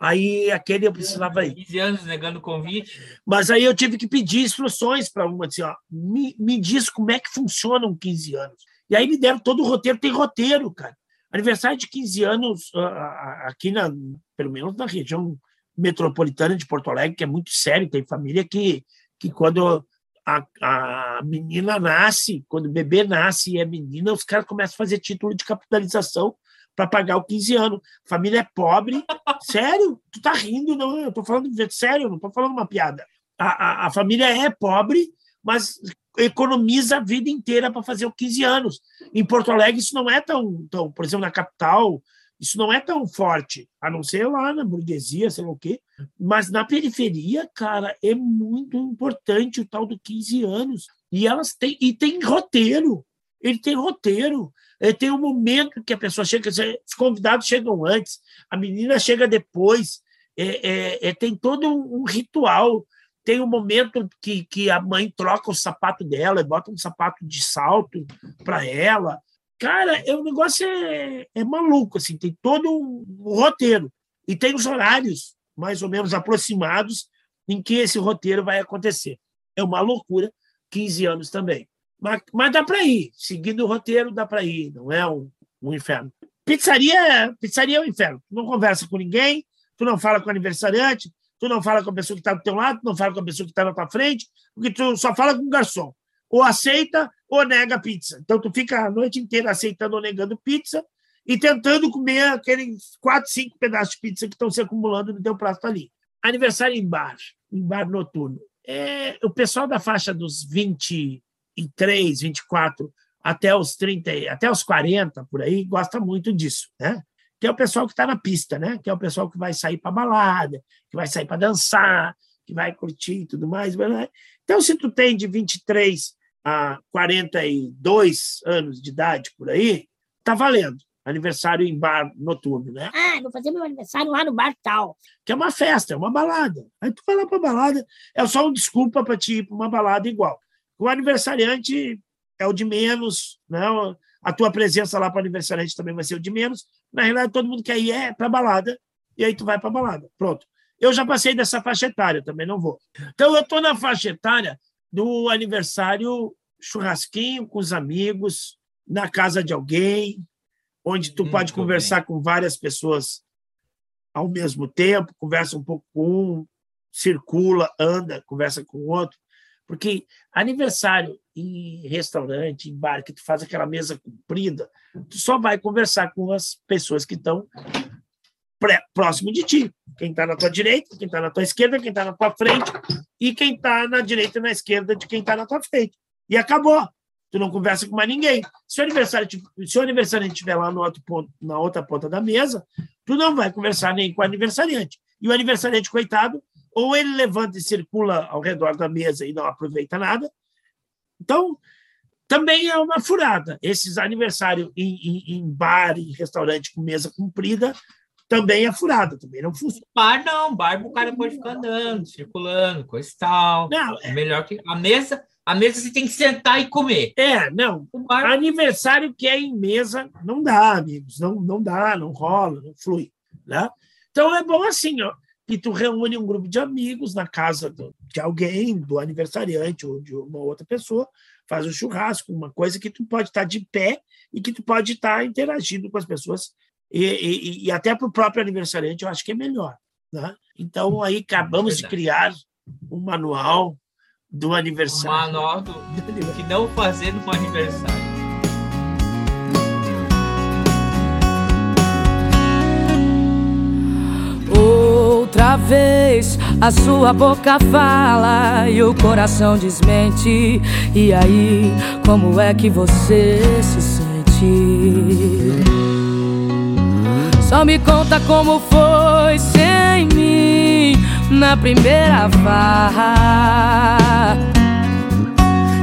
S2: Aí aquele eu precisava ir.
S3: 15 anos negando convite.
S2: Mas aí eu tive que pedir instruções para uma, assim, ó, me, me diz como é que funcionam 15 anos. E aí me deram todo o roteiro, tem roteiro, cara. Aniversário de 15 anos ah, ah, aqui, na, pelo menos na região metropolitana de Porto Alegre, que é muito sério, tem família que, que quando a, a menina nasce, quando o bebê nasce e é menina, os caras começam a fazer título de capitalização para pagar o 15 anos. Família é pobre. Sério? Tu tá rindo, não? Eu tô falando sério, não tô falando uma piada. A, a, a família é pobre, mas economiza a vida inteira para fazer o 15 anos. Em Porto Alegre, isso não é tão, tão, por exemplo, na capital, isso não é tão forte, a não ser lá na burguesia, sei lá o quê. Mas na periferia, cara, é muito importante o tal do 15 anos. E elas têm, e tem roteiro. Ele tem roteiro. Ele tem um momento que a pessoa chega, os convidados chegam antes, a menina chega depois. É, é, é, tem todo um, ritual. Tem um momento que, que a mãe troca o sapato dela, bota um sapato de salto para ela. Cara, é, o negócio é, é maluco, assim, tem todo um roteiro. E tem os horários mais ou menos aproximados em que esse roteiro vai acontecer. É uma loucura, 15 anos também. Mas, mas dá para ir, seguindo o roteiro, dá para ir, não é um, um inferno. Pizzaria, pizzaria é um inferno. Tu não conversa com ninguém, tu não fala com o aniversariante, tu não fala com a pessoa que está do teu lado, tu não fala com a pessoa que está na tua frente, porque tu só fala com o garçom. Ou aceita ou nega pizza. Então tu fica a noite inteira aceitando ou negando pizza e tentando comer aqueles quatro, cinco pedaços de pizza que estão se acumulando no teu prato ali. Aniversário em bar, em bar noturno. É, o pessoal da faixa dos 23, 24 até os 30, até os 40 por aí gosta muito disso, né? Que é o pessoal que está na pista, né? Que é o pessoal que vai sair para balada, que vai sair para dançar, que vai curtir e tudo mais. Então, se tu tem de 23 a 42 anos de idade por aí, tá valendo. Aniversário em bar noturno, né?
S5: Ah, vou fazer meu aniversário lá no bar tal.
S2: Que é uma festa, é uma balada. Aí tu vai lá para balada, é só uma desculpa para te ir para uma balada igual. O aniversariante é o de menos, né? A tua presença lá para o aniversariante também vai ser o de menos. Na realidade, todo mundo quer ir é para balada, e aí tu vai para balada. Pronto. Eu já passei dessa faixa etária, também não vou. Então, eu estou na faixa etária do aniversário churrasquinho com os amigos, na casa de alguém, onde tu
S3: Muito
S2: pode conversar
S3: bem.
S2: com várias pessoas ao mesmo tempo, conversa um pouco com um, circula, anda, conversa com o outro. Porque aniversário em restaurante, em bar, que tu faz aquela mesa comprida, tu só vai conversar com as pessoas que estão próximo de ti. Quem está na tua direita, quem está na tua esquerda, quem está na tua frente e quem está na direita e na esquerda de quem está na tua frente. E acabou. Tu não conversa com mais ninguém. Se o aniversário, se o aniversariante estiver lá no outro ponto, na outra ponta da mesa, tu não vai conversar nem com o aniversariante. E o aniversariante, coitado, ou ele levanta e circula ao redor da mesa e não aproveita nada. Então, também é uma furada. Esses aniversários em, em, em bar, em restaurante com mesa comprida, também é furada, também não funciona.
S3: Bar não, bar o cara pode ficar andando, circulando, coisa e tal. Não, é... melhor que a mesa, a mesa você tem que sentar e comer.
S2: É, não. O bar... Aniversário que é em mesa não dá, amigos, não não dá, não rola, não flui, né? Então é bom assim, ó, que tu reúne um grupo de amigos na casa do, de alguém, do aniversariante ou de uma outra pessoa, faz um churrasco, uma coisa que tu pode estar de pé e que tu pode estar interagindo com as pessoas e, e, e até para o próprio aniversariante eu acho que é melhor. Né? Então, aí acabamos de criar um manual do aniversário.
S3: Um manual do, do que não fazer no aniversário.
S9: Outra vez a sua boca fala e o coração desmente. E aí, como é que você se sente? Só me conta como foi sem mim na primeira farra.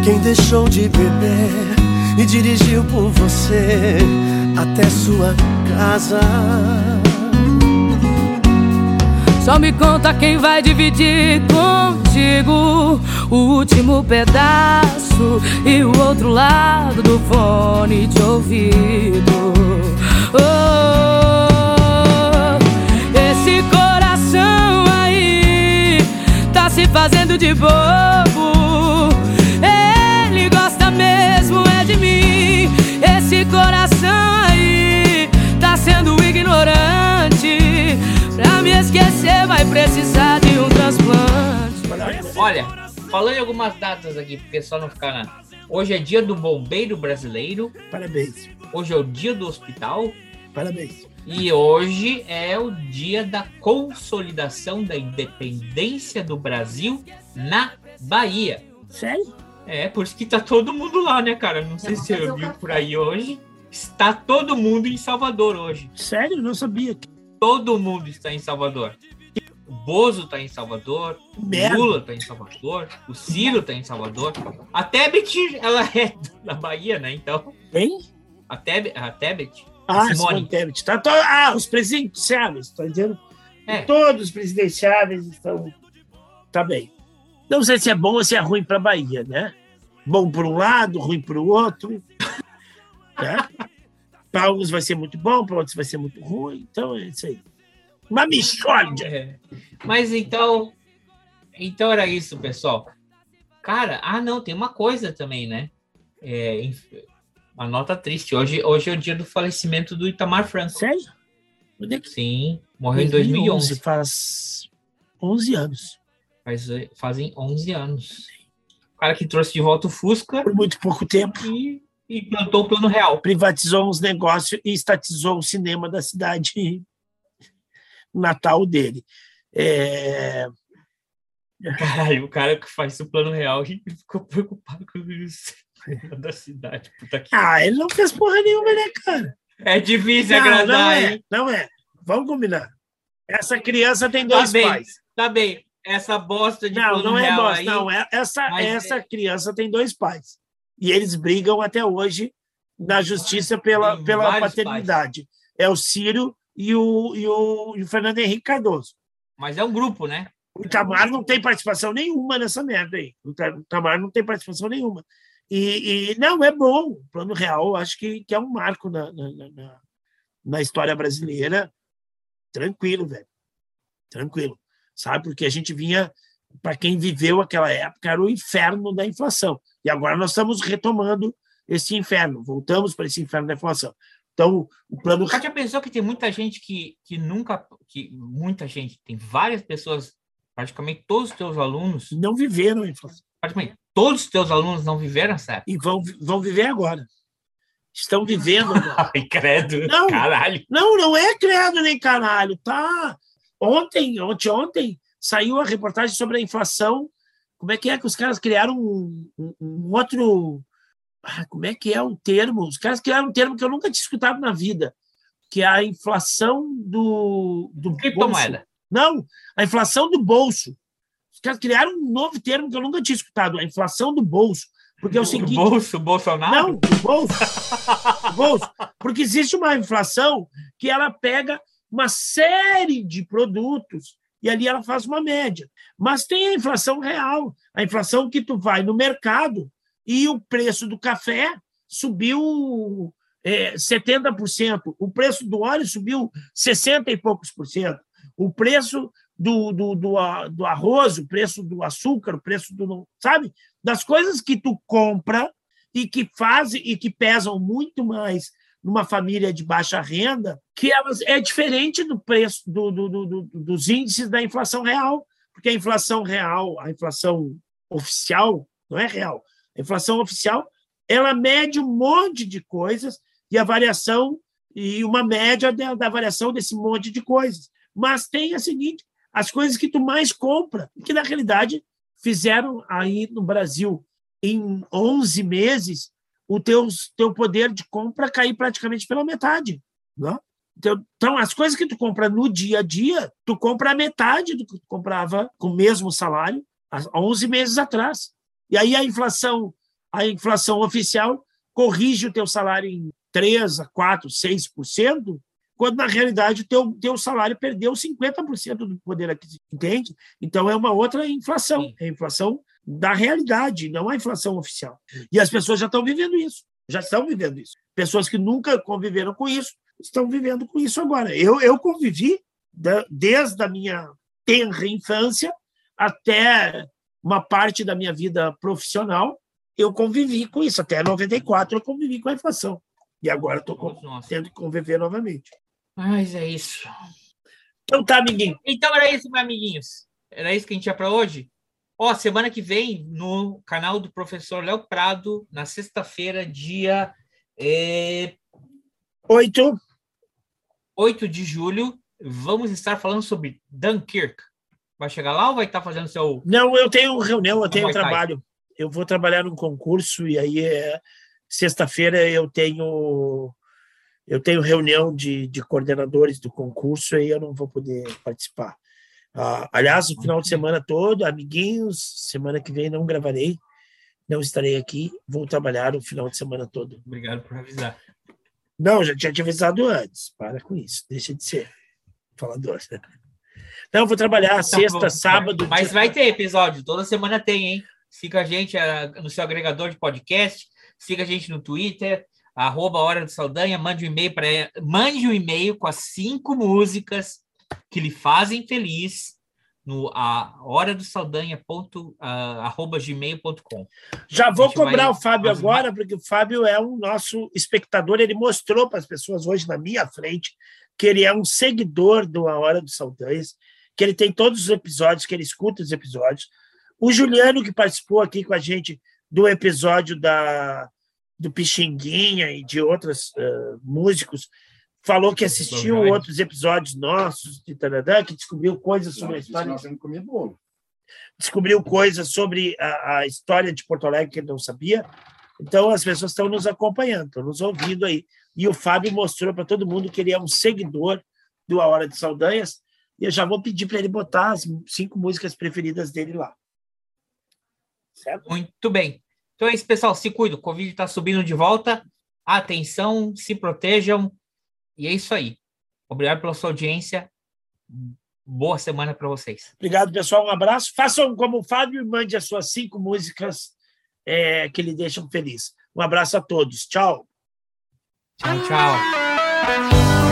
S4: Quem deixou de beber e dirigiu por você até sua casa.
S9: Só me conta quem vai dividir contigo o último pedaço e o outro lado do fone de ouvido. Oh. se fazendo de bobo. Ele gosta mesmo é de mim. Esse coração aí tá sendo ignorante. Esquecer vai precisar de um transplante.
S3: Olha, falando em algumas datas aqui, porque só não ficar na. Hoje é dia do bombeiro brasileiro.
S2: Parabéns.
S3: Hoje é o dia do hospital.
S2: Parabéns.
S3: E hoje é o dia da consolidação da independência do Brasil na Bahia.
S2: Sério?
S3: É, por isso que tá todo mundo lá, né, cara? Não sei se você viu por aí hoje. Está todo mundo em Salvador hoje.
S2: Sério? Não sabia.
S3: Todo mundo está em Salvador. O Bozo está em Salvador, o Lula está em Salvador, o Ciro está em Salvador. A Tebet, ela é da Bahia, né? Então.
S2: Quem?
S3: A Tebet, a Tebet
S2: ah, Simone Tebet. Tá to... Ah, os presidenciáveis, está dizendo? É. Todos os presidenciáveis estão. Tá bem. Não sei se é bom ou se é ruim para a Bahia, né? Bom por um lado, ruim para o outro. né? Para alguns vai ser muito bom, para outros vai ser muito ruim. Então é isso aí. Uma mistória. É.
S3: Mas então. Então era isso, pessoal. Cara, ah, não, tem uma coisa também, né? É, uma nota triste. Hoje, hoje é o dia do falecimento do Itamar Franco.
S2: Sério?
S3: Sim, morreu 2011, em 2011.
S2: Faz 11 anos.
S3: Faz, fazem 11 anos. O cara que trouxe de volta o Fusca.
S2: Por muito pouco tempo.
S3: E implantou o plano real.
S2: Privatizou uns negócios e estatizou o cinema da cidade natal dele. É...
S3: Caralho, o cara que faz o plano real ficou preocupado com isso. da cidade. Puta que...
S2: Ah, ele não fez porra nenhuma, né, cara?
S3: É difícil não, agradar,
S2: não
S3: é,
S2: hein? Não é. Vamos combinar. Essa criança tem dois
S3: tá bem,
S2: pais.
S3: Tá bem. Essa bosta de
S2: Não, não é bosta.
S3: Aí,
S2: não, é, essa, essa é... criança tem dois pais. E eles brigam até hoje na justiça pela, pela paternidade. Pais. É o Ciro e o, e, o, e o Fernando Henrique Cardoso.
S3: Mas é um grupo, né?
S2: O Itamar não tem participação nenhuma nessa merda aí. O Itamar não tem participação nenhuma. E, e, não, é bom. O Plano Real, acho que, que é um marco na, na, na, na história brasileira. Tranquilo, velho. Tranquilo. Sabe? Porque a gente vinha, para quem viveu aquela época, era o inferno da inflação. E agora nós estamos retomando esse inferno, voltamos para esse inferno da inflação. Então, o plano.
S3: Você já pensou que tem muita gente que, que nunca. que Muita gente, tem várias pessoas, praticamente todos os teus alunos.
S2: Não viveram a inflação.
S3: Praticamente todos os teus alunos não viveram essa época?
S2: E vão, vão viver agora. Estão vivendo agora.
S3: Ai, credo,
S2: Não.
S3: caralho.
S2: Não, não é credo nem caralho, tá? Ontem, ontem, ontem, saiu a reportagem sobre a inflação. Como é que é que os caras criaram um, um- um outro. Ah, como é que é o termo? Os caras criaram um termo que eu nunca tinha escutado na vida, que é a inflação do. do
S3: Criptomoeda.
S2: bolso. Não, a inflação do bolso. Os caras criaram um novo termo que eu nunca tinha escutado, a inflação do bolso. Porque é o
S3: O
S2: seguinte.
S3: bolso, Bolsonaro?
S2: Não, o bolso. O bolso. Porque existe uma inflação que ela pega uma série de produtos e ali ela faz uma média. Mas tem a inflação real, a inflação que tu vai no mercado e o preço do café subiu é, 70%, o preço do óleo subiu 60 e poucos por cento, o preço do, do, do, do arroz, o preço do açúcar, o preço do. Sabe? Das coisas que tu compra e que fazem e que pesam muito mais numa família de baixa renda, que é diferente do preço do- do- do- dos índices da inflação real, porque a inflação real, a inflação oficial, não é real, a inflação oficial, ela mede um monte de coisas e a variação e uma média da, da variação desse monte de coisas. Mas tem a seguinte, as coisas que tu mais compra, que na realidade fizeram aí no Brasil em 11 meses o teu, teu poder de compra cair praticamente pela metade. Não? Então, então, as coisas que tu compra no dia a dia, tu compra a metade do que tu comprava com o mesmo salário há 11 meses atrás. E aí a inflação, a inflação oficial corrige o teu salário em 3 a 4, 6%, quando na realidade o teu, teu salário perdeu 50% do poder aquisitivo, entende? Então é uma outra inflação, é a inflação da realidade, não a inflação oficial. E as pessoas já estão vivendo isso, já estão vivendo isso. Pessoas que nunca conviveram com isso estão vivendo com isso agora. Eu, eu convivi da- desde a minha tenra infância até uma parte da minha vida profissional, eu convivi com isso. Até 94 eu convivi com a inflação. E agora estou tendo que conviver novamente.
S3: Mas é isso.
S2: Então tá, amiguinho.
S3: Então era isso, meus amiguinhos. Era isso que a gente tinha para hoje. Ó, semana que vem, no canal do professor Léo Prado, na sexta-feira, dia eh,
S2: Oito.
S3: 8 de julho, vamos estar falando sobre Dunkirk. Vai chegar lá ou vai estar fazendo seu.
S2: Não, eu tenho reunião, eu tenho trabalho. Eu vou trabalhar num concurso e aí é, sexta-feira eu tenho eu tenho reunião de, de coordenadores do concurso e eu não vou poder participar. Ah, aliás, o final de semana todo, amiguinhos, semana que vem não gravarei, não estarei aqui, vou trabalhar o final de semana todo.
S3: Obrigado por avisar.
S2: Não, já tinha te avisado antes. Para com isso, deixa de ser falador. Não, vou trabalhar sexta,
S3: Tá bom.
S2: sábado.
S3: Mas vai ter episódio, toda semana tem, hein? Siga a gente ah, no seu agregador de podcast, siga a gente no Twitter, arroba Hora do Saldanha, mande um e-mail para mande um e-mail com as cinco músicas que lhe fazem feliz no a hora do Saldanha ponto, ah, arroba gmail.com.
S2: Já vou
S3: vai
S2: cobrar o Fábio agora, porque o Fábio é um nosso espectador. Ele mostrou para as pessoas hoje na minha frente que ele é um seguidor do A Hora dos Saldanhas, que ele tem todos os episódios, que ele escuta os episódios. O Juliano, que participou aqui com a gente do episódio da, do Pixinguinha e de outros eh, músicos, falou que assistiu outros episódios nossos de Taradã, que descobriu coisas sobre a história
S6: Nós temos comido bolo.
S2: descobriu coisas sobre a, a história de Porto Alegre que ele não sabia. Então, as pessoas estão nos acompanhando, estão nos ouvindo aí. E o Fábio mostrou para todo mundo que ele é um seguidor do A Hora de Saldanhas. E eu já vou pedir para ele botar as cinco músicas preferidas dele lá. Certo?
S3: Muito bem. Então é isso, pessoal. Se cuidem. O Covid está subindo de volta. Atenção, se protejam. E é isso aí. Obrigado pela sua audiência. Boa semana para vocês.
S2: Obrigado, pessoal. Um abraço. Façam como o Fábio e mande as suas cinco músicas eh, que lhe deixam feliz. Um abraço a todos. Tchau.
S3: Tchau, tchau.